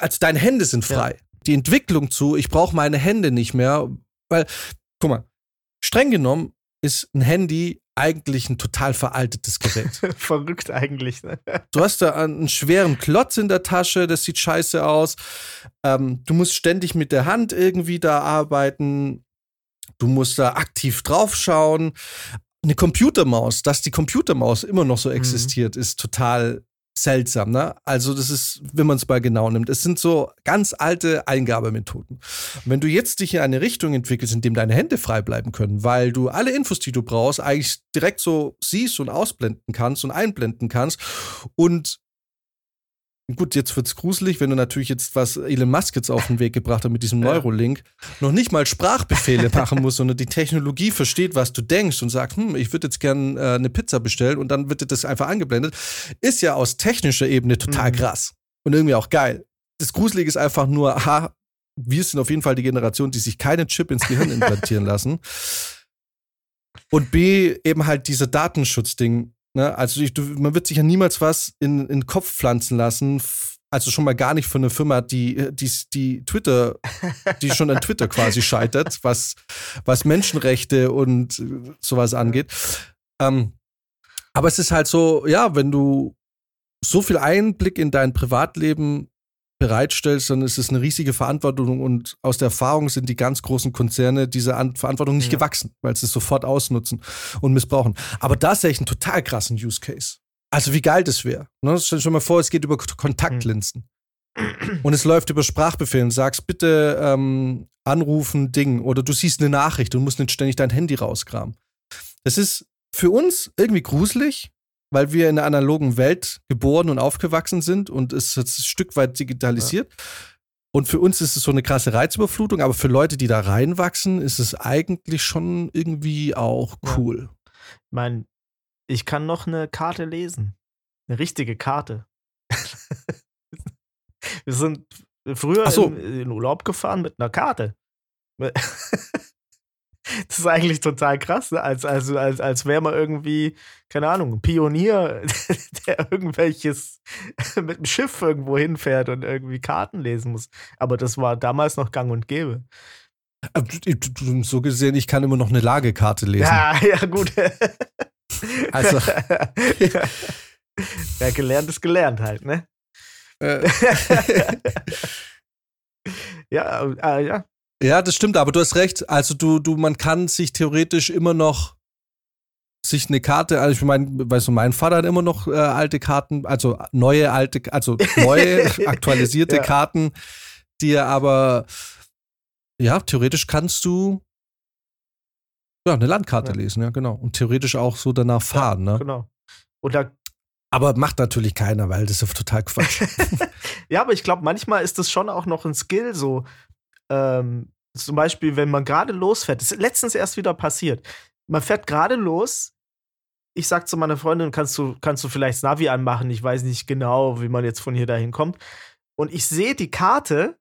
also deine Hände sind frei. Ja. Die Entwicklung zu, ich brauche meine Hände nicht mehr, weil, guck mal, streng genommen ist ein Handy eigentlich ein total veraltetes Gerät. *laughs* Verrückt eigentlich. Ne? *laughs* Du hast da einen schweren Klotz in der Tasche, das sieht scheiße aus. Ähm, du musst ständig mit der Hand irgendwie da arbeiten. Du musst da aktiv drauf schauen. Eine Computermaus, dass die Computermaus immer noch so mhm. existiert, mhm. ist total seltsam, ne? Also, das ist, wenn man es mal genau nimmt, es sind so ganz alte Eingabemethoden. Und wenn du jetzt dich in eine Richtung entwickelst, in dem deine Hände frei bleiben können, weil du alle Infos, die du brauchst, eigentlich direkt so siehst und ausblenden kannst und einblenden kannst und gut, jetzt wird's gruselig, wenn du natürlich jetzt, was Elon Musk jetzt auf den Weg gebracht hat mit diesem Neurolink, noch nicht mal Sprachbefehle machen muss, sondern die Technologie versteht, was du denkst und sagt, hm, ich würde jetzt gern äh, eine Pizza bestellen und dann wird dir das einfach angeblendet, ist ja aus technischer Ebene total mhm. krass und irgendwie auch geil. Das Gruselige ist einfach nur, aha, wir sind auf jeden Fall die Generation, die sich keinen Chip ins Gehirn implantieren lassen. Und B, eben halt dieser Datenschutzding. Ne? Also ich, man wird sich ja niemals was in, in den Kopf pflanzen lassen, also schon mal gar nicht von einer Firma, die, die, die Twitter, die schon an Twitter quasi scheitert, *laughs* was, was Menschenrechte und sowas angeht. Ähm, aber es ist halt so, ja, wenn du so viel Einblick in dein Privatleben bereitstellst, dann ist es eine riesige Verantwortung und aus der Erfahrung sind die ganz großen Konzerne dieser An Verantwortung nicht ja. gewachsen, weil sie es sofort ausnutzen und missbrauchen. Aber da sehe ich einen total krassen Use Case. Also wie geil das wäre. Ne? Stell dir schon mal vor, es geht über Kontaktlinsen. Mhm. Und es läuft über Sprachbefehle und sagst, bitte ähm, anrufen, Ding. Oder du siehst eine Nachricht und musst nicht ständig dein Handy rauskramen. Das ist für uns irgendwie gruselig, weil wir in der analogen Welt geboren und aufgewachsen sind und es ist ein Stück weit digitalisiert. Ja. Und für uns ist es so eine krasse Reizüberflutung, aber für Leute, die da reinwachsen, ist es eigentlich schon irgendwie auch cool. Ja. Ich meine, ich kann noch eine Karte lesen. Eine richtige Karte. *laughs* wir sind früher so. in, in Urlaub gefahren mit einer Karte. *laughs* Das ist eigentlich total krass, ne? als, also, als, als wäre man irgendwie, keine Ahnung, ein Pionier, *laughs* der irgendwelches *laughs* mit dem Schiff irgendwo hinfährt und irgendwie Karten lesen muss. Aber das war damals noch gang und gäbe. Äh, so gesehen, ich kann immer noch eine Lagekarte lesen. Ja, *laughs* ja, gut. Also. ja, gelernt ist gelernt halt, ne? Äh. ja, äh, ja, ja, das stimmt, aber du hast recht. Also du, du, man kann sich theoretisch immer noch sich eine Karte, also ich meine, weißt du, mein Vater hat immer noch äh, alte Karten, also neue alte, also *laughs* neue, aktualisierte ja. Karten, die er aber, ja, theoretisch kannst du ja, eine Landkarte ja. lesen, ja, genau. Und theoretisch auch so danach fahren, ja, ne? Genau. Oder aber macht natürlich keiner, weil das ist total *laughs* Quatsch. ja, aber ich glaube, manchmal ist das schon auch noch ein Skill, so ähm, zum Beispiel, wenn man gerade losfährt, das ist letztens erst wieder passiert. Man fährt gerade los. Ich sag zu meiner Freundin, kannst du, kannst du vielleicht das Navi anmachen? Ich weiß nicht genau, wie man jetzt von hier dahin kommt. Und ich sehe die Karte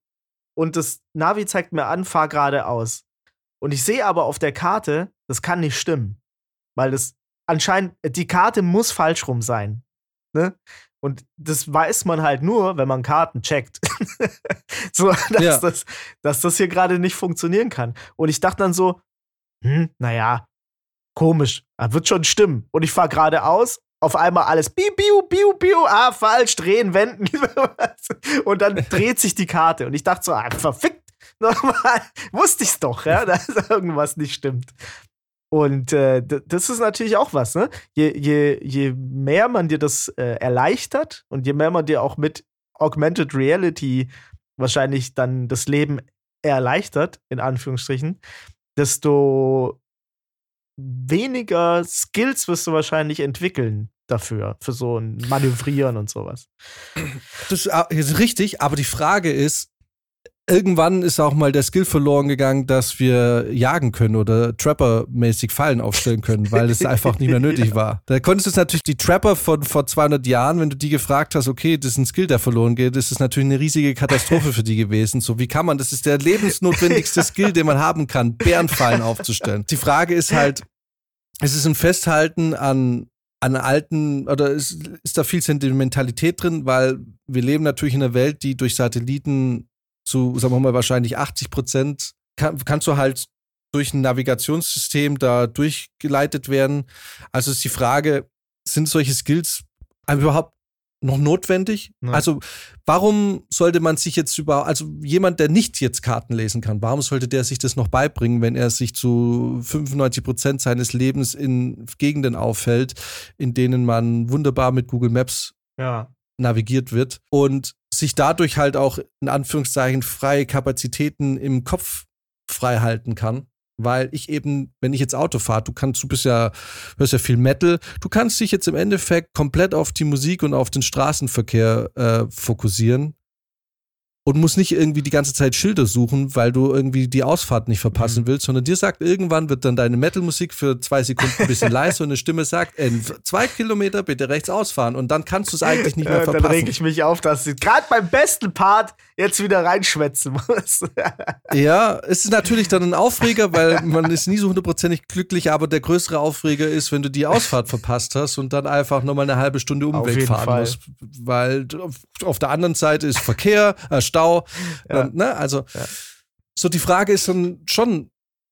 und das Navi zeigt mir an, fahr geradeaus. Und ich sehe aber auf der Karte, das kann nicht stimmen. Weil das anscheinend, die Karte muss falsch rum sein. Ne? Und das weiß man halt nur, wenn man Karten checkt. *laughs* so, dass, ja. das, dass das hier gerade nicht funktionieren kann. Und ich dachte dann so, hm, naja, komisch, das wird schon stimmen. Und ich fahre geradeaus, auf einmal alles biu, biu, biu, biu, ah, falsch, drehen, wenden. *laughs* und dann *laughs* dreht sich die Karte. Und ich dachte so, ah, verfickt, nochmal, wusste ich's doch, ja, dass irgendwas nicht stimmt. Und äh, das ist natürlich auch was, ne? Je, je, je mehr man dir das äh, erleichtert und je mehr man dir auch mit Augmented Reality wahrscheinlich dann das Leben erleichtert, in Anführungsstrichen, desto weniger Skills wirst du wahrscheinlich entwickeln dafür, für so ein Manövrieren und sowas. Das ist richtig, aber die Frage ist, irgendwann ist auch mal der Skill verloren gegangen, dass wir jagen können oder Trapper-mäßig Fallen aufstellen können, weil es einfach nicht mehr nötig ja. *laughs* war. Da konntest du natürlich die Trapper von vor 200 Jahren, wenn du die gefragt hast, okay, das ist ein Skill, der verloren geht, ist es natürlich eine riesige Katastrophe für die gewesen. So, wie kann man, das ist der lebensnotwendigste *laughs* Skill, den man haben kann, Bärenfallen aufzustellen. Die Frage ist halt, es ist ein Festhalten an an alten, oder ist, ist da viel Sentimentalität drin, weil wir leben natürlich in einer Welt, die durch Satelliten zu, sagen wir mal, wahrscheinlich 80 Prozent kann, kannst du halt durch ein Navigationssystem da durchgeleitet werden. Also ist die Frage, sind solche Skills überhaupt noch notwendig? Nein. Also, warum sollte man sich jetzt über, also jemand, der nicht jetzt Karten lesen kann, warum sollte der sich das noch beibringen, wenn er sich zu 95 Prozent seines Lebens in Gegenden aufhält, in denen man wunderbar mit Google Maps ja. navigiert wird? Und sich dadurch halt auch in Anführungszeichen freie Kapazitäten im Kopf frei halten kann. weil ich eben, wenn ich jetzt Auto fahre, du kannst, du bist ja, hörst ja viel Metal, du kannst dich jetzt im Endeffekt komplett auf die Musik und auf den Straßenverkehr äh, fokussieren und musst nicht irgendwie die ganze Zeit Schilder suchen, weil du irgendwie die Ausfahrt nicht verpassen mhm. willst, sondern dir sagt, irgendwann wird dann deine Metalmusik für zwei Sekunden ein bisschen *laughs* leiser und eine Stimme sagt, in zwei Kilometer bitte rechts ausfahren und dann kannst du es eigentlich nicht mehr verpassen. Dann reg ich mich auf, dass du gerade beim besten Part jetzt wieder reinschwätzen musst. *laughs* ja, es ist natürlich dann ein Aufreger, weil man ist nie so hundertprozentig glücklich, aber der größere Aufreger ist, wenn du die Ausfahrt verpasst hast und dann einfach nochmal eine halbe Stunde Umweg fahren Fall. musst, weil auf der anderen Seite ist Verkehr, äh, Stau. Ja. Und, ne? Also, ja. so die Frage ist dann schon,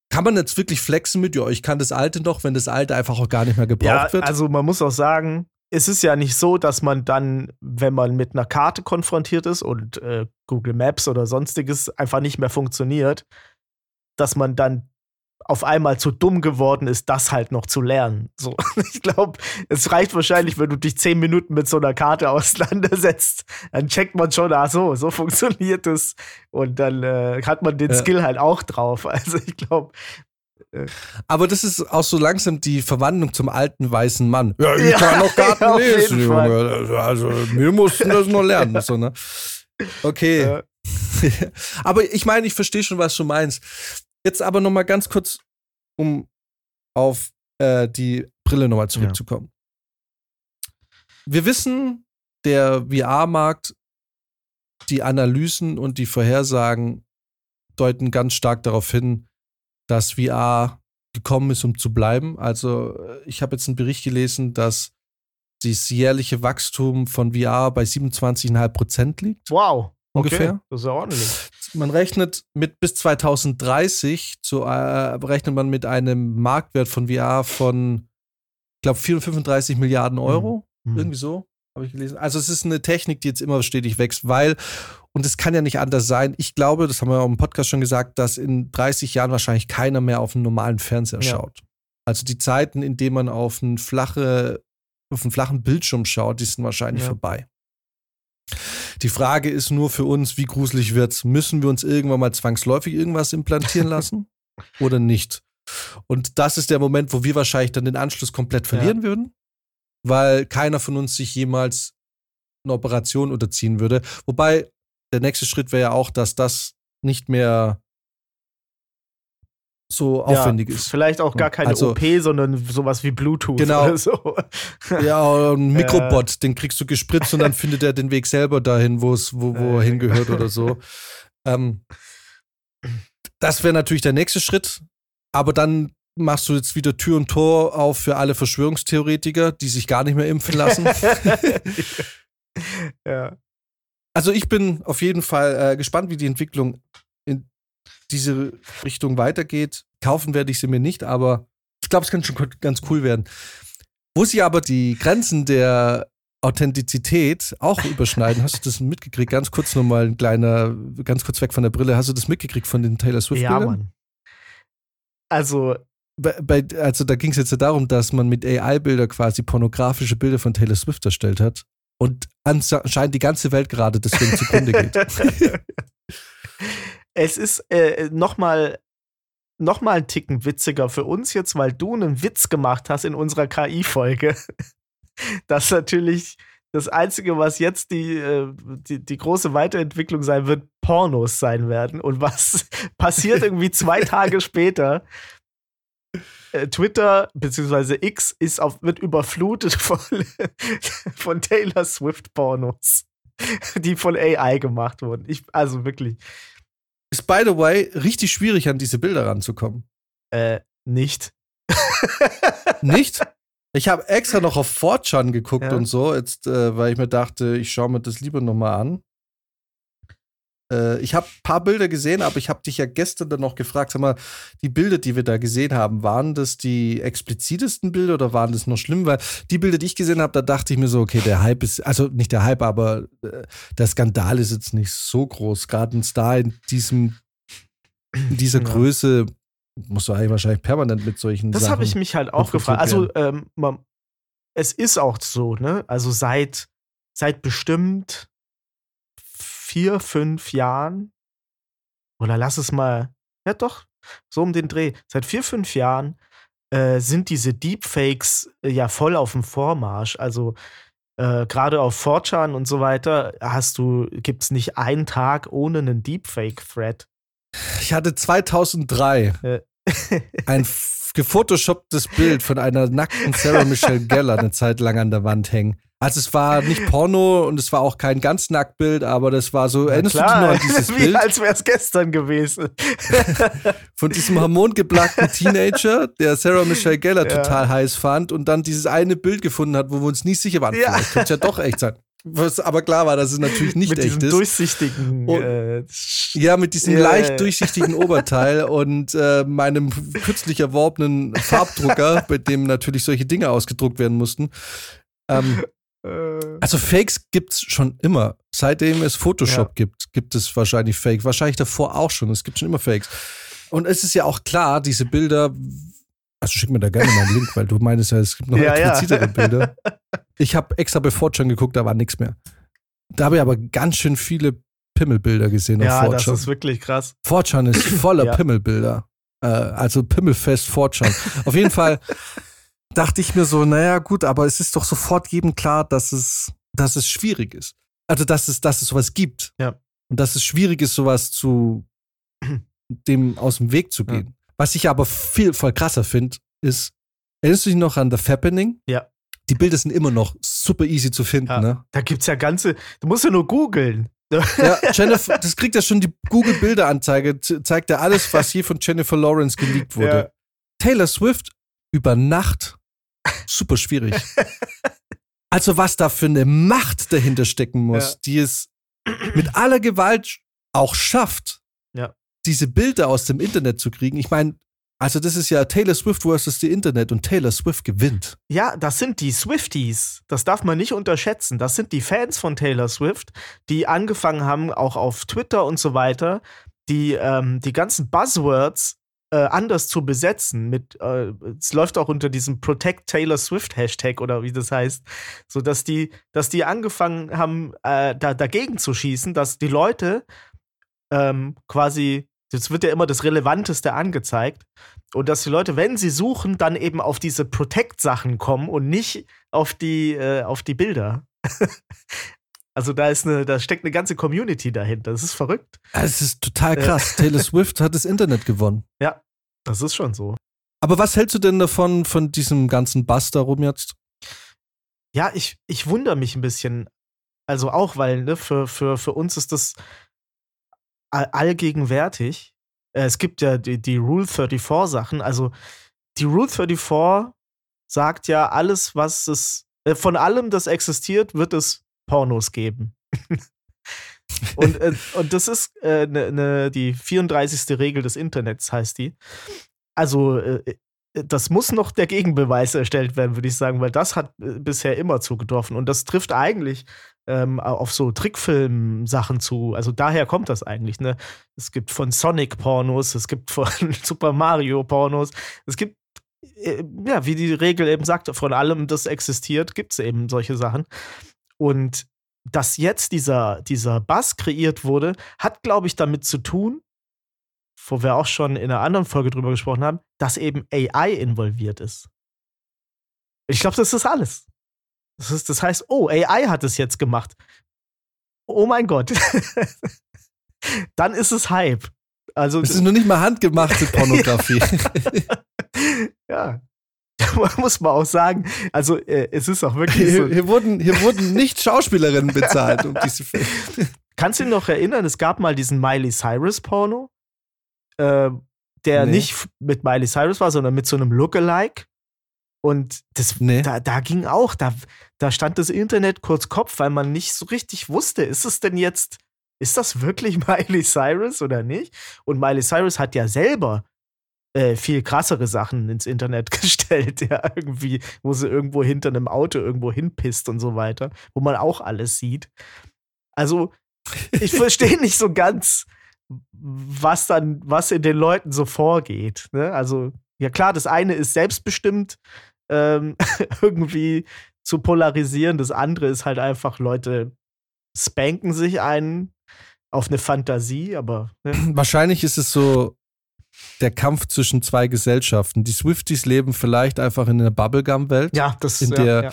kann man jetzt wirklich flexen mit, ja, ich kann das Alte noch, wenn das Alte einfach auch gar nicht mehr gebraucht ja, wird? Also, man muss auch sagen, es ist ja nicht so, dass man dann, wenn man mit einer Karte konfrontiert ist und äh, Google Maps oder sonstiges einfach nicht mehr funktioniert, dass man dann auf einmal zu dumm geworden ist, das halt noch zu lernen. So, *laughs* ich glaube, es reicht wahrscheinlich, wenn du dich zehn Minuten mit so einer Karte *laughs* auseinandersetzt, dann checkt man schon, ach so, so funktioniert es und dann äh, hat man den ja. Skill halt auch drauf. *laughs* Also ich glaube. Äh, Aber das ist auch so langsam die Verwandlung zum alten weißen Mann. Ja, ich ja, kann noch Karten ja, lesen, Junge. Also wir mussten das noch lernen. So, ne? Okay. Aber ich meine, ich verstehe schon, was du meinst. Jetzt aber noch mal ganz kurz, um auf äh, die Brille nochmal zurückzukommen. Ja. Wir wissen, der VR-Markt, die Analysen und die Vorhersagen deuten ganz stark darauf hin, dass VR gekommen ist, um zu bleiben. Also äh, ich habe jetzt einen Bericht gelesen, dass das jährliche Wachstum von VR bei 27,5 Prozent liegt. Wow. Ungefähr. Okay, das ist ja ordentlich man rechnet mit bis 2030, zu, äh, rechnet man mit einem Marktwert von VR von, ich glaube, 435 Milliarden Euro. Mhm. Irgendwie so, habe ich gelesen. Also es ist eine Technik, die jetzt immer stetig wächst, weil, und es kann ja nicht anders sein, ich glaube, das haben wir auch im Podcast schon gesagt, dass in 30 Jahren wahrscheinlich keiner mehr auf einen normalen Fernseher ja. schaut. Also die Zeiten, in denen man auf, einen flache, auf einen flachen Bildschirm schaut, die sind wahrscheinlich ja. vorbei. Die Frage ist nur für uns, wie gruselig wird's? Müssen wir uns irgendwann mal zwangsläufig irgendwas implantieren *laughs* lassen oder nicht? Und das ist der Moment, wo wir wahrscheinlich dann den Anschluss komplett verlieren ja. würden, weil keiner von uns sich jemals eine Operation unterziehen würde. Wobei der nächste Schritt wäre ja auch, dass das nicht mehr so aufwendig ja, ist. Vielleicht auch gar keine also, OP, sondern sowas wie Bluetooth genau. oder so. *laughs* Ja, ein Mikrobot, äh. den kriegst du gespritzt und dann findet er den Weg selber dahin, wo wo, er hingehört oder so. Ähm, das wäre natürlich der nächste Schritt, aber dann machst du jetzt wieder Tür und Tor auf für alle Verschwörungstheoretiker, die sich gar nicht mehr impfen lassen. *laughs* ja. Also ich bin auf jeden Fall äh, gespannt, wie die Entwicklung diese Richtung weitergeht. Kaufen werde ich sie mir nicht, aber ich glaube, es kann schon ganz cool werden. Wo sie aber die Grenzen der Authentizität auch *laughs* überschneiden. Hast du das mitgekriegt? Ganz kurz nochmal ein kleiner, ganz kurz weg von der Brille. Hast du das mitgekriegt von den Taylor Swift-Bildern? Ja, Mann. Also. Bei, bei, also da ging es jetzt ja darum, dass man mit AI-Bilder quasi pornografische Bilder von Taylor Swift erstellt hat und anscheinend die ganze Welt gerade deswegen zugrunde geht. *laughs* es ist äh, nochmal noch mal einen Ticken witziger für uns jetzt, weil du einen Witz gemacht hast in unserer KI-Folge. *laughs* Das natürlich das Einzige, was jetzt die, äh, die, die, große Weiterentwicklung sein wird, Pornos sein werden. Und was *laughs* passiert irgendwie zwei *laughs* Tage später? Äh, Twitter bzw. X ist auf, wird überflutet von, von Taylor Swift Pornos, die von AI gemacht wurden. Ich, also wirklich. Ist, by the way, richtig schwierig, an diese Bilder ranzukommen. Äh, nicht. nicht? Ich habe extra noch auf 4chan geguckt ja. und so, jetzt, äh, weil ich mir dachte, ich schaue mir das lieber nochmal an. Äh, ich habe ein paar Bilder gesehen, aber ich habe dich ja gestern dann noch gefragt, sag mal, die Bilder, die wir da gesehen haben, waren das die explizitesten Bilder oder waren das noch schlimm? Weil die Bilder, die ich gesehen habe, da dachte ich mir so, okay, der Hype ist, also nicht der Hype, aber äh, der Skandal ist jetzt nicht so groß. Gerade ein Star in diesem, in dieser ja. Größe musst du eigentlich wahrscheinlich permanent mit solchen Das habe ich mich halt auch gefragt. Also, ähm, man, es ist auch so, ne? Also seit, seit bestimmt vier, fünf Jahren, oder lass es mal, ja doch, so um den Dreh. Seit vier, fünf Jahren äh, sind diese Deepfakes äh, ja voll auf dem Vormarsch. Also äh, gerade auf 4chan und so weiter hast du, gibt es nicht einen Tag ohne einen Deepfake-Thread. Ich hatte 2003 ein *laughs* gefotoshopptes Bild von einer nackten Sarah Michelle Gellar eine Zeit lang an der Wand hängen. Also es war nicht Porno und es war auch kein ganz Nacktbild, aber das war so, erinnerst klar, du dich noch an dieses *laughs* wie, Bild? als wäre es gestern gewesen. *laughs* Von diesem hormongeblackten Teenager, der Sarah Michelle Gellar Ja. total heiß fand und dann dieses eine Bild gefunden hat, wo wir uns nie sicher waren. Ja. Vielleicht könnte es ja doch echt sein. Was aber klar war, dass es natürlich nicht Mit echt diesem ist. durchsichtigen. Und- äh, Ja, mit diesem ja, leicht durchsichtigen Oberteil *laughs* und äh, meinem kürzlich erworbenen Farbdrucker, *laughs* bei dem natürlich solche Dinge ausgedruckt werden mussten. Ähm, *laughs* äh, also Fakes gibt's schon immer. Seitdem es Photoshop Ja. gibt, gibt es wahrscheinlich Fake. Wahrscheinlich davor auch schon. Es gibt schon immer Fakes. Und es ist ja auch klar, diese Bilder. Also schick mir da gerne mal einen Link, weil du meinst ja, es gibt noch Ja, ja. explizitere Bilder. *laughs* Ich habe extra bei Fortran geguckt, da war nichts mehr. Da habe ich aber ganz schön viele Pimmelbilder gesehen ja, auf das Fortran. ist wirklich krass. Fortran ist voller *clears throat* Ja. Pimmelbilder. Äh, also Pimmelfest Fortran. Auf jeden Fall *laughs* dachte ich mir so, naja, gut, aber es ist doch sofort jedem klar, dass es, dass es schwierig ist. Also, dass es, dass es sowas gibt. Ja. Und dass es schwierig ist, sowas zu *clears throat* dem aus dem Weg zu gehen. Was ich aber viel voll krasser finde, ist, erinnerst du dich noch an The Fappening? Ja. Die Bilder sind immer noch super easy zu finden, Ja. ne? Da gibt's ja ganze. Du musst ja nur googeln. Ja, *laughs* Jennifer, das kriegt ja schon die Google-Bilderanzeige, zeigt ja alles, was je von Jennifer Lawrence geleakt wurde. Ja. Taylor Swift über Nacht, super schwierig. *laughs* also, was da für eine Macht dahinter stecken muss, Ja. die es mit aller Gewalt auch schafft. Diese Bilder aus dem Internet zu kriegen. Ich meine, also, das ist ja Taylor Swift versus die Internet und Taylor Swift gewinnt. Ja, das sind die Swifties. Das darf man nicht unterschätzen. Das sind die Fans von Taylor Swift, die angefangen haben, auch auf Twitter und so weiter, die ähm, die ganzen Buzzwords äh, anders zu besetzen. Mit, äh, es läuft auch unter diesem Protect Taylor Swift Hashtag oder wie das heißt, so dass die, dass die angefangen haben, äh, da, dagegen zu schießen, dass die Leute ähm, quasi Jetzt wird ja immer das Relevanteste angezeigt. Und dass die Leute, wenn sie suchen, dann eben auf diese Protect-Sachen kommen und nicht auf die, äh, auf die Bilder. *laughs* also da ist eine, da steckt eine ganze Community dahinter. Das ist verrückt. Es ist total krass. Taylor Swift hat das Internet gewonnen. Ja, das ist schon so. Aber was hältst du denn davon, von diesem ganzen Bass darum jetzt? Ja, ich, ich wundere mich ein bisschen. Also auch, weil ne, für, für, für uns ist das all- allgegenwärtig. Äh, Es gibt ja die, die Rule 34 Sachen. Also die Rule 34 sagt ja, alles, was es, äh, von allem, das existiert, wird es Pornos geben. *laughs* und, äh, und das ist äh, ne, ne, die 34. Regel des Internets, heißt die. Also, äh, das muss noch der Gegenbeweis erstellt werden, würde ich sagen, weil das hat äh, bisher immer zugetroffen. Und das trifft eigentlich ähm, auf so Trickfilm-Sachen zu. Also daher kommt das eigentlich. Ne? Es gibt von Sonic-Pornos, es gibt von *laughs* Super Mario-Pornos, es gibt, äh, ja, wie die Regel eben sagt, von allem, das existiert, gibt es eben solche Sachen. Und dass jetzt dieser, dieser Bass kreiert wurde, hat, glaube ich, damit zu tun, wo wir auch schon in einer anderen Folge drüber gesprochen haben, dass eben AI involviert ist. Ich glaube, das ist alles. Das, ist, das heißt, oh, AI hat es jetzt gemacht. Oh mein Gott. *laughs* Dann ist es Hype. Also, Es ist nur nicht mal handgemachte *laughs* Pornografie. *laughs* ja. Muss man auch sagen. Also, äh, es ist auch wirklich so. Hier, hier, wurden, hier wurden nicht Schauspielerinnen bezahlt, um diese Filme. Kannst du dich noch erinnern, es gab mal diesen Miley Cyrus-Porno, äh, der Nee. nicht mit Miley Cyrus war, sondern mit so einem Lookalike. Und das, Nee. da, da ging auch, da, da stand das Internet kurz Kopf, weil man nicht so richtig wusste, ist es denn jetzt, ist das wirklich *laughs* Miley Cyrus oder nicht? Und Miley Cyrus hat ja selber äh, viel krassere Sachen ins Internet *laughs* gestellt, ja, irgendwie, wo sie irgendwo hinter einem Auto irgendwo hinpisst und so weiter, wo man auch alles sieht. Also, ich *laughs* verstehe nicht so ganz, was dann, was in den Leuten so vorgeht. Ne? Also, ja klar, das eine ist selbstbestimmt ähm, *laughs* irgendwie zu polarisieren, das andere ist halt einfach, Leute spanken sich einen auf eine Fantasie, aber ne? *clears throat* Wahrscheinlich ist es so, der Kampf zwischen zwei Gesellschaften. Die Swifties leben vielleicht einfach in einer Bubblegum-Welt. Ja, das in ja, der ja.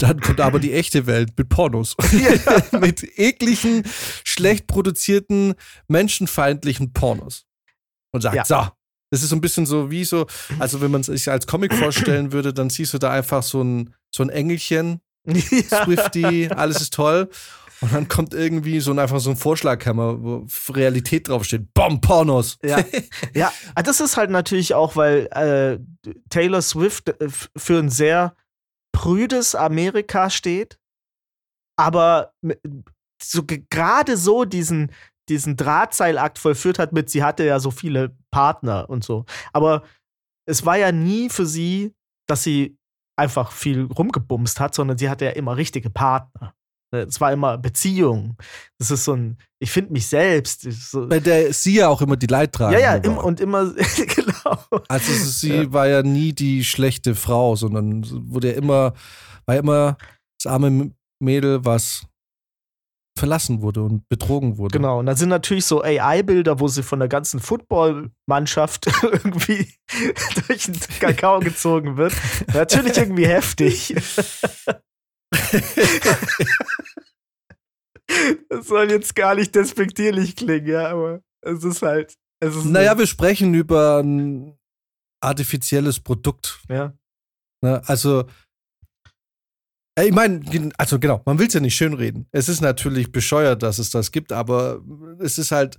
Und dann kommt aber die echte Welt mit Pornos. *laughs* *laughs* mit ekligen, schlecht produzierten, menschenfeindlichen Pornos. Und sagt, Ja. so. Das ist so ein bisschen so wie so, also wenn man es sich als Comic vorstellen *clears throat* würde, dann siehst du da einfach so ein, so ein Engelchen, *laughs* ja. Swifty, alles ist toll. Und dann kommt irgendwie so ein, einfach so ein Vorschlaghammer, wo Realität draufsteht. Bom, Pornos. Ja, ja, ah, das ist halt natürlich auch, weil äh, Taylor Swift äh, für ein sehr prüdes Amerika steht, aber so ge- gerade so diesen, diesen Drahtseilakt vollführt hat mit, sie hatte ja so viele Partner und so. Aber es war ja nie für sie, dass sie einfach viel rumgebumst hat, sondern sie hatte ja immer richtige Partner. Ne, Es war immer Beziehung. Das ist so ein, ich finde mich selbst. ist So, Bei der sie ja auch immer die Leidtragende ja, ja, im, und immer, *laughs* genau. Also ist- sie Ja. war ja nie die schlechte Frau, sondern wurde ja immer, war ja immer das arme Mädel, was verlassen wurde und betrogen wurde. Genau. Und da sind natürlich so AI-Bilder, wo sie von der ganzen Football-Mannschaft *laughs* irgendwie *laughs* durch den Kakao gezogen wird. Natürlich irgendwie heftig. *laughs* Das soll jetzt gar nicht despektierlich klingen, ja, aber es ist halt. Es ist Naja, wir sprechen über ein artifizielles Produkt. ja. Ne? Also, ich meine, also genau, man will es ja nicht schönreden. Es ist natürlich bescheuert, dass es das gibt, aber es ist halt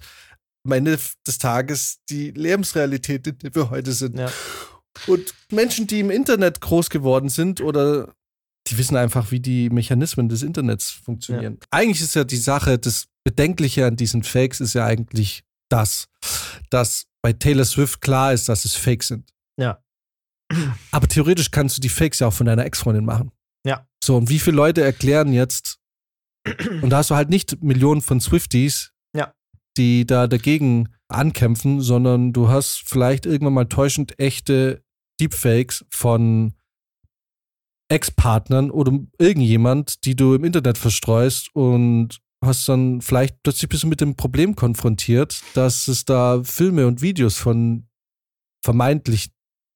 am Ende des Tages die Lebensrealität, in der wir heute sind. Ja. Und Menschen, die im Internet groß geworden sind oder die wissen einfach, wie die Mechanismen des Internets funktionieren. Eigentlich ist ja die Sache, das Bedenkliche an diesen Fakes ist ja eigentlich das, dass bei Taylor Swift klar ist, dass es Fakes sind. Ja. *clears throat* Aber theoretisch kannst du die Fakes ja auch von deiner Ex-Freundin machen. Ja. So, und wie viele Leute erklären jetzt, *clears throat* und da hast du halt nicht Millionen von Swifties, Ja. die da dagegen ankämpfen, sondern du hast vielleicht irgendwann mal täuschend echte Deepfakes von Ex-Partnern oder irgendjemand, die du im Internet verstreust und hast dann vielleicht plötzlich bist du mit dem Problem konfrontiert, dass es da Filme und Videos von vermeintlich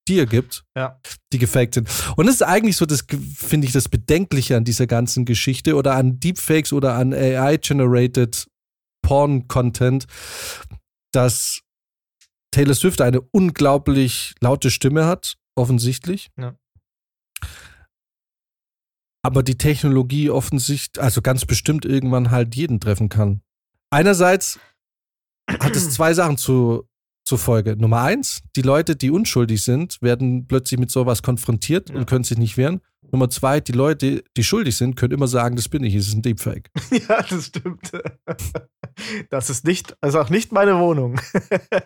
dir gibt, Ja. die gefaked sind. Und das ist eigentlich so, das finde ich das Bedenkliche an dieser ganzen Geschichte oder an Deepfakes oder an AI-generated Porn-Content, dass Taylor Swift eine unglaublich laute Stimme hat, offensichtlich. Ja. Aber die Technologie offensichtlich, also ganz bestimmt irgendwann halt jeden treffen kann. Einerseits hat es zwei Sachen zu, zur Folge. Nummer eins, die Leute, die unschuldig sind, werden plötzlich mit sowas konfrontiert Ja. und können sich nicht wehren. Nummer zwei, die Leute, die schuldig sind, können immer sagen, das bin ich, es ist ein Deepfake. *laughs* ja, das stimmt. *laughs* Das ist nicht, also auch nicht meine Wohnung.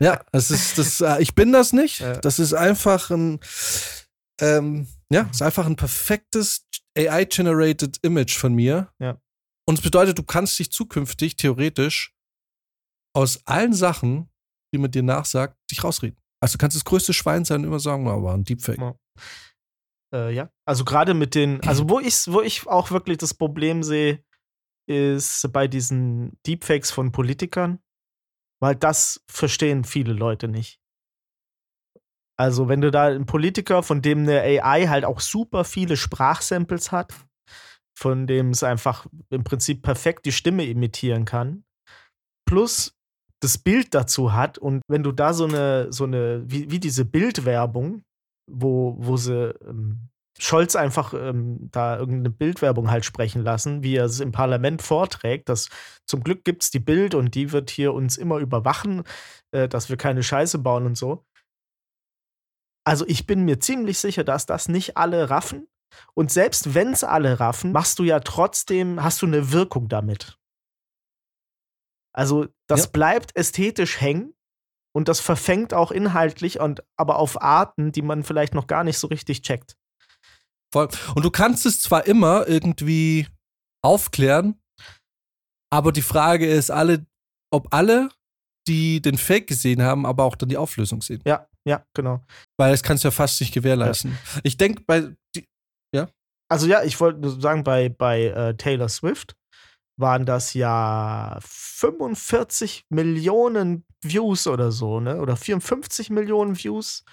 Ja, das ist, das, äh, ich bin das nicht. Das ist einfach ein, ähm, ja, ist einfach ein perfektes AI-generated Image von mir. Ja. Und es bedeutet, du kannst dich zukünftig theoretisch aus allen Sachen, die man dir nachsagt, dich rausreden. Also du kannst das größte Schwein sein und immer sagen, "Na, war ein Deepfake. Ja. Äh, ja, also gerade mit den, also wo ich, wo ich auch wirklich das Problem sehe, ist bei diesen Deepfakes von Politikern, weil das verstehen viele Leute nicht. Also wenn du da einen Politiker, von dem eine AI halt auch super viele Sprachsamples hat, von dem es einfach im Prinzip perfekt die Stimme imitieren kann, plus das Bild dazu hat und wenn du da so eine, so eine, wie, wie diese Bildwerbung, wo, wo sie ähm, Scholz einfach ähm, da irgendeine Bildwerbung halt sprechen lassen, wie er es im Parlament vorträgt, dass zum Glück gibt es die Bild und die wird hier uns immer überwachen, äh, dass wir keine Scheiße bauen und so. Also ich bin mir ziemlich sicher, dass das nicht alle raffen. Und selbst wenn es alle raffen, machst du ja trotzdem, hast du eine Wirkung damit. Also das Ja. bleibt ästhetisch hängen und das verfängt auch inhaltlich und aber auf Arten, die man vielleicht noch gar nicht so richtig checkt. Voll. Und du kannst es zwar immer irgendwie aufklären, aber die Frage ist, alle, ob alle, die den Fake gesehen haben, aber auch dann die Auflösung sehen. Ja, ja, genau. Weil das kannst du ja fast nicht gewährleisten. Ich denke, bei die, Also ja, ich wollte nur sagen, bei, bei äh, Taylor Swift waren das ja 45 Millionen Views oder so, ne? Oder 54 Millionen Views.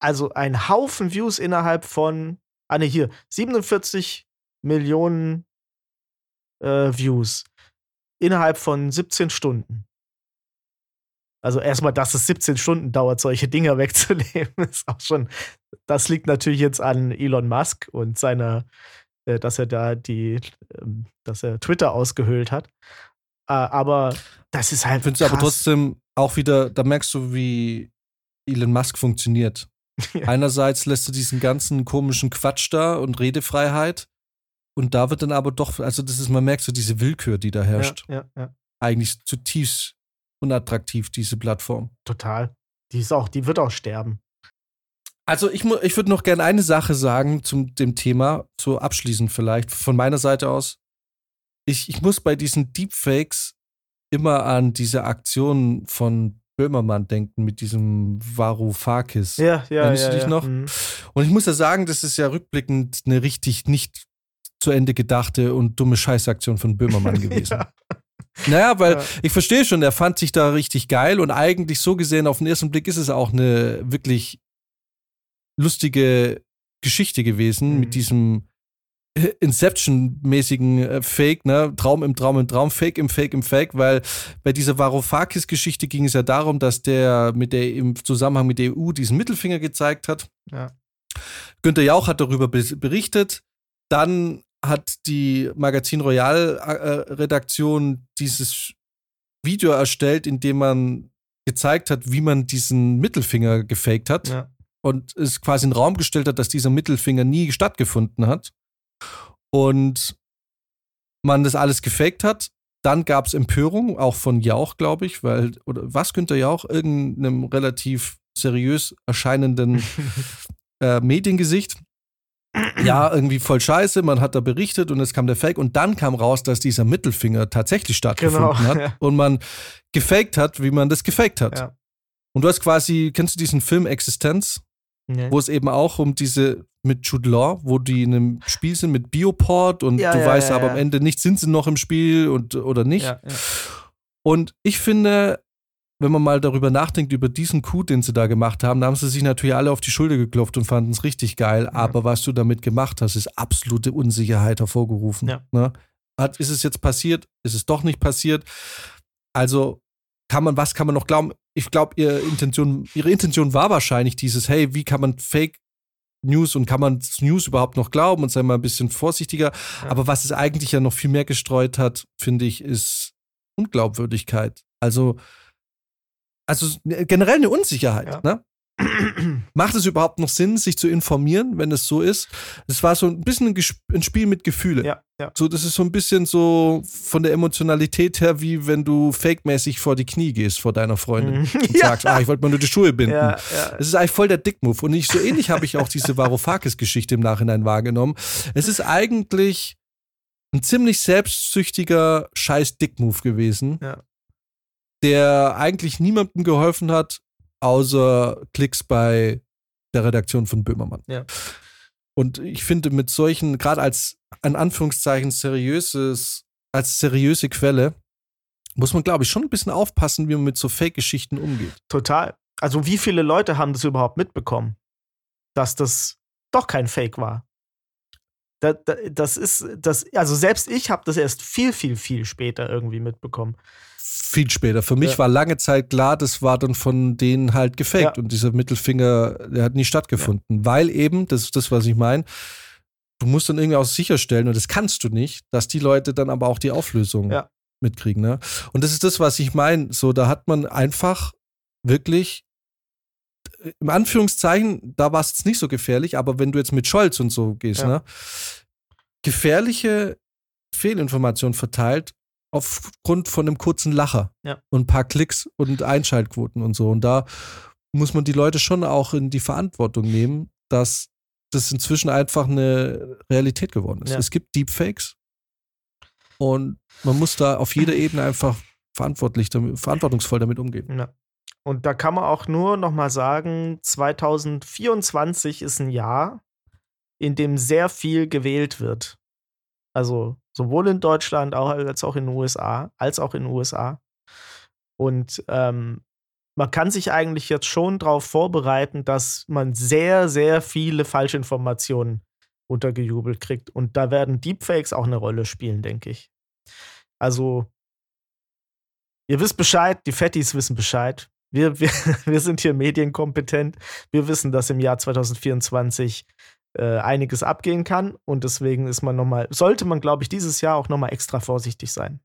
Also ein Haufen Views innerhalb von, ah ne, hier, 47 Millionen äh, Views innerhalb von 17 Stunden. Also erstmal, dass es 17 Stunden dauert, solche Dinger *laughs* wegzunehmen, ist auch schon, das liegt natürlich jetzt an Elon Musk und seiner, äh, dass er da die, äh, dass er Twitter ausgehöhlt hat. Äh, aber das ist halt. Findest du aber trotzdem auch wieder, da merkst du, wie Elon Musk funktioniert. *laughs* Ja. Einerseits lässt du diesen ganzen komischen Quatsch da und Redefreiheit. Und da wird dann aber doch, also das ist, man merkt so diese Willkür, die da herrscht. Ja, ja, ja. Eigentlich zutiefst unattraktiv, diese Plattform. Total. Die ist auch, die wird auch sterben. Also ich, ich würde noch gerne eine Sache sagen zum dem Thema, so abschließend vielleicht, von meiner Seite aus. Ich, ich muss bei diesen Deepfakes immer an diese Aktion von Böhmermann denken mit diesem Varoufakis. Ja, ja, ja, du dich ja. noch? Mhm. Und ich muss ja sagen, das ist ja rückblickend eine richtig nicht zu Ende gedachte und dumme Scheißaktion von Böhmermann *laughs* gewesen. Ja. Naja, weil Ja. ich verstehe schon, er fand sich da richtig geil und eigentlich so gesehen, auf den ersten Blick ist es auch eine wirklich lustige Geschichte gewesen Mhm. mit diesem äh, Inception-mäßigen äh, Fake, ne? Traum im Traum im Traum, Fake im Fake im Fake, weil bei dieser Varoufakis-Geschichte ging es ja darum, dass der mit der im Zusammenhang mit der EU diesen Mittelfinger gezeigt hat. Ja. Günter Jauch hat darüber be- berichtet. Dann hat die Magazin Royal-Redaktion dieses Video erstellt, in dem man gezeigt hat, wie man diesen Mittelfinger gefaked hat Ja. und es quasi in den Raum gestellt hat, dass dieser Mittelfinger nie stattgefunden hat. Und man das alles gefaked hat. Dann gab es Empörung, auch von Jauch, glaube ich, weil, oder was Günter Jauch, irgendeinem relativ seriös erscheinenden *laughs* äh, Mediengesicht. Ja, irgendwie voll scheiße, man hat da berichtet und es kam der Fake und dann kam raus, dass dieser Mittelfinger tatsächlich stattgefunden Genau, hat ja. und man gefaked hat, wie man das gefaked hat. Ja. Und du hast quasi, kennst du diesen Film Existenz, Nee. wo es eben auch um diese mit Jude Law, wo die in einem Spiel sind mit Bioport und Ja, du weißt aber am Ende nicht, sind sie noch im Spiel und oder nicht. Und ich finde, wenn man mal darüber nachdenkt, über diesen Coup, den sie da gemacht haben, da haben sie sich natürlich alle auf die Schulter geklopft und fanden es richtig geil. Aber was du damit gemacht hast, ist absolute Unsicherheit hervorgerufen. Ja. Ne? Hat, ist es jetzt passiert? Ist es doch nicht passiert? Also kann man, was kann man noch glauben? Ich glaube, ihre Intention, ihre Intention war wahrscheinlich dieses, hey, wie kann man Fake News und kann man News überhaupt noch glauben und sei mal ein bisschen vorsichtiger. Ja. Aber was es eigentlich ja noch viel mehr gestreut hat, finde ich, ist Unglaubwürdigkeit. Also, also generell eine Unsicherheit. Ja. Ne? *clears throat* Macht es überhaupt noch Sinn, sich zu informieren, wenn es so ist? Es war so ein bisschen ein, Gesp- ein Spiel mit Gefühle. Ja, ja. So, das ist so ein bisschen so von der Emotionalität her, wie wenn du fake-mäßig vor die Knie gehst vor deiner Freundin Mhm. und *laughs* Ja. sagst, ah, ich wollte mal nur die Schuhe binden. Ja, ja. Es ist eigentlich voll der Dickmove. Und nicht so ähnlich habe ich auch diese *laughs* Varoufakis-Geschichte im Nachhinein wahrgenommen. Es ist eigentlich ein ziemlich selbstsüchtiger scheiß Dickmove gewesen, Ja. Der eigentlich niemandem geholfen hat, außer Klicks bei der Redaktion von Böhmermann. Ja. Und ich finde, mit solchen, gerade als in Anführungszeichen seriöses, als seriöse Quelle, muss man, glaube ich, schon ein bisschen aufpassen, wie man mit so Fake-Geschichten umgeht. Total. Also, wie viele Leute haben das überhaupt mitbekommen, dass das doch kein Fake war? Da, da, das ist, das, also selbst ich habe das erst viel, viel, viel später irgendwie mitbekommen. Viel später. Für mich Ja. war lange Zeit klar, das war dann von denen halt gefaked Ja. und dieser Mittelfinger, der hat nie stattgefunden. Weil eben, das ist das, was ich meine, du musst dann irgendwie auch sicherstellen, und das kannst du nicht, dass die Leute dann aber auch die Auflösung Ja. mitkriegen. Ne? Und das ist das, was ich meine. So, da hat man einfach wirklich, im Anführungszeichen, da war es jetzt nicht so gefährlich, aber wenn du jetzt mit Scholz und so gehst, Ja. ne, gefährliche Fehlinformationen verteilt aufgrund von einem kurzen Lacher Ja. und ein paar Klicks und Einschaltquoten und so. Und da muss man die Leute schon auch in die Verantwortung nehmen, dass das inzwischen einfach eine Realität geworden ist. Ja. Es gibt Deepfakes und man muss da auf jeder Ebene einfach verantwortlich damit, verantwortungsvoll damit umgehen. Ja. Und da kann man auch nur noch mal sagen, 2024 ist ein Jahr, in dem sehr viel gewählt wird. Also Sowohl in Deutschland als auch in den USA, als auch in den USA. Und ähm, man kann sich eigentlich jetzt schon darauf vorbereiten, dass man sehr, sehr viele Falschinformationen untergejubelt kriegt. Und da werden Deepfakes auch eine Rolle spielen, denke ich. Also, ihr wisst Bescheid, die Fettis wissen Bescheid. Wir, wir, *laughs* wir sind hier medienkompetent. Wir wissen, dass im Jahr 2024 äh, einiges abgehen kann. Und deswegen ist man noch mal, sollte man, glaube ich, dieses Jahr auch nochmal extra vorsichtig sein.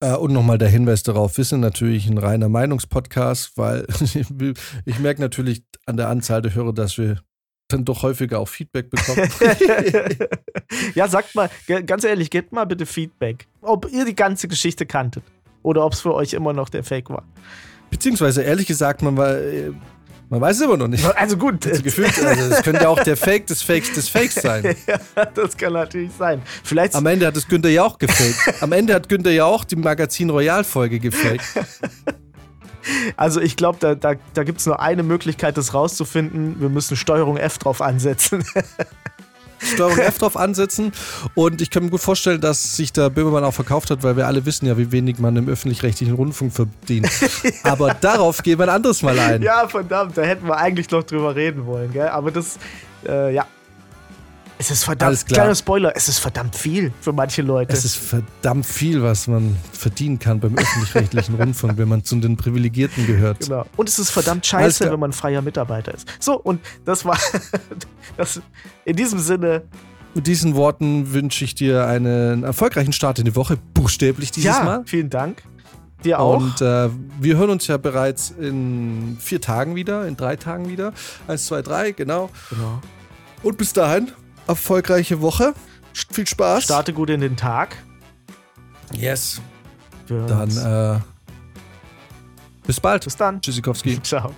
Äh, und nochmal der Hinweis darauf, wir sind natürlich ein reiner Meinungspodcast, weil *laughs* ich merke natürlich an der Anzahl der Hörer, dass wir dann doch häufiger auch Feedback bekommen. *laughs* ja, sagt mal, ganz ehrlich, gebt mal bitte Feedback, ob ihr die ganze Geschichte kanntet oder ob es für euch immer noch der Fake war. Beziehungsweise, ehrlich gesagt, man war äh, man weiß es immer noch nicht. Also gut. Also gefühlt, also es könnte ja auch der Fake des Fakes des Fakes sein. *laughs* ja, das kann natürlich sein. Vielleicht Am Ende hat es Günther ja auch gefaked. Am Ende hat Günther ja auch die Magazin Royal Folge gefaked. *laughs* Also ich glaube, da, da, da gibt es nur eine Möglichkeit, das rauszufinden. Wir müssen Steuerung F drauf ansetzen. *laughs* Steuerung F drauf ansetzen. Und ich kann mir gut vorstellen, dass sich der Böhmermann auch verkauft hat, weil wir alle wissen ja, wie wenig man im öffentlich-rechtlichen Rundfunk verdient. *laughs* Aber darauf gehen wir ein anderes Mal ein. Ja, verdammt, da hätten wir eigentlich noch drüber reden wollen, gell? Aber das, äh, ja, es ist verdammt, kleiner Spoiler, es ist verdammt viel für manche Leute. Es ist verdammt viel, was man verdienen kann beim öffentlich-rechtlichen *laughs* Rundfunk, wenn man zu den Privilegierten gehört. Genau. Und es ist verdammt scheiße, wenn man freier Mitarbeiter ist. So, und das war, *laughs* das, in diesem Sinne. Mit diesen Worten wünsche ich dir einen erfolgreichen Start in die Woche, buchstäblich dieses ja, Mal. vielen Dank. Dir auch. Und äh, wir hören uns ja bereits in vier Tagen wieder, in drei Tagen wieder. Eins, zwei, drei, genau. Genau. Und bis dahin, erfolgreiche Woche. Viel Spaß. Starte gut in den Tag. Yes. Dann äh, bis bald. Bis dann. Tschüssikowski. *laughs* Ciao.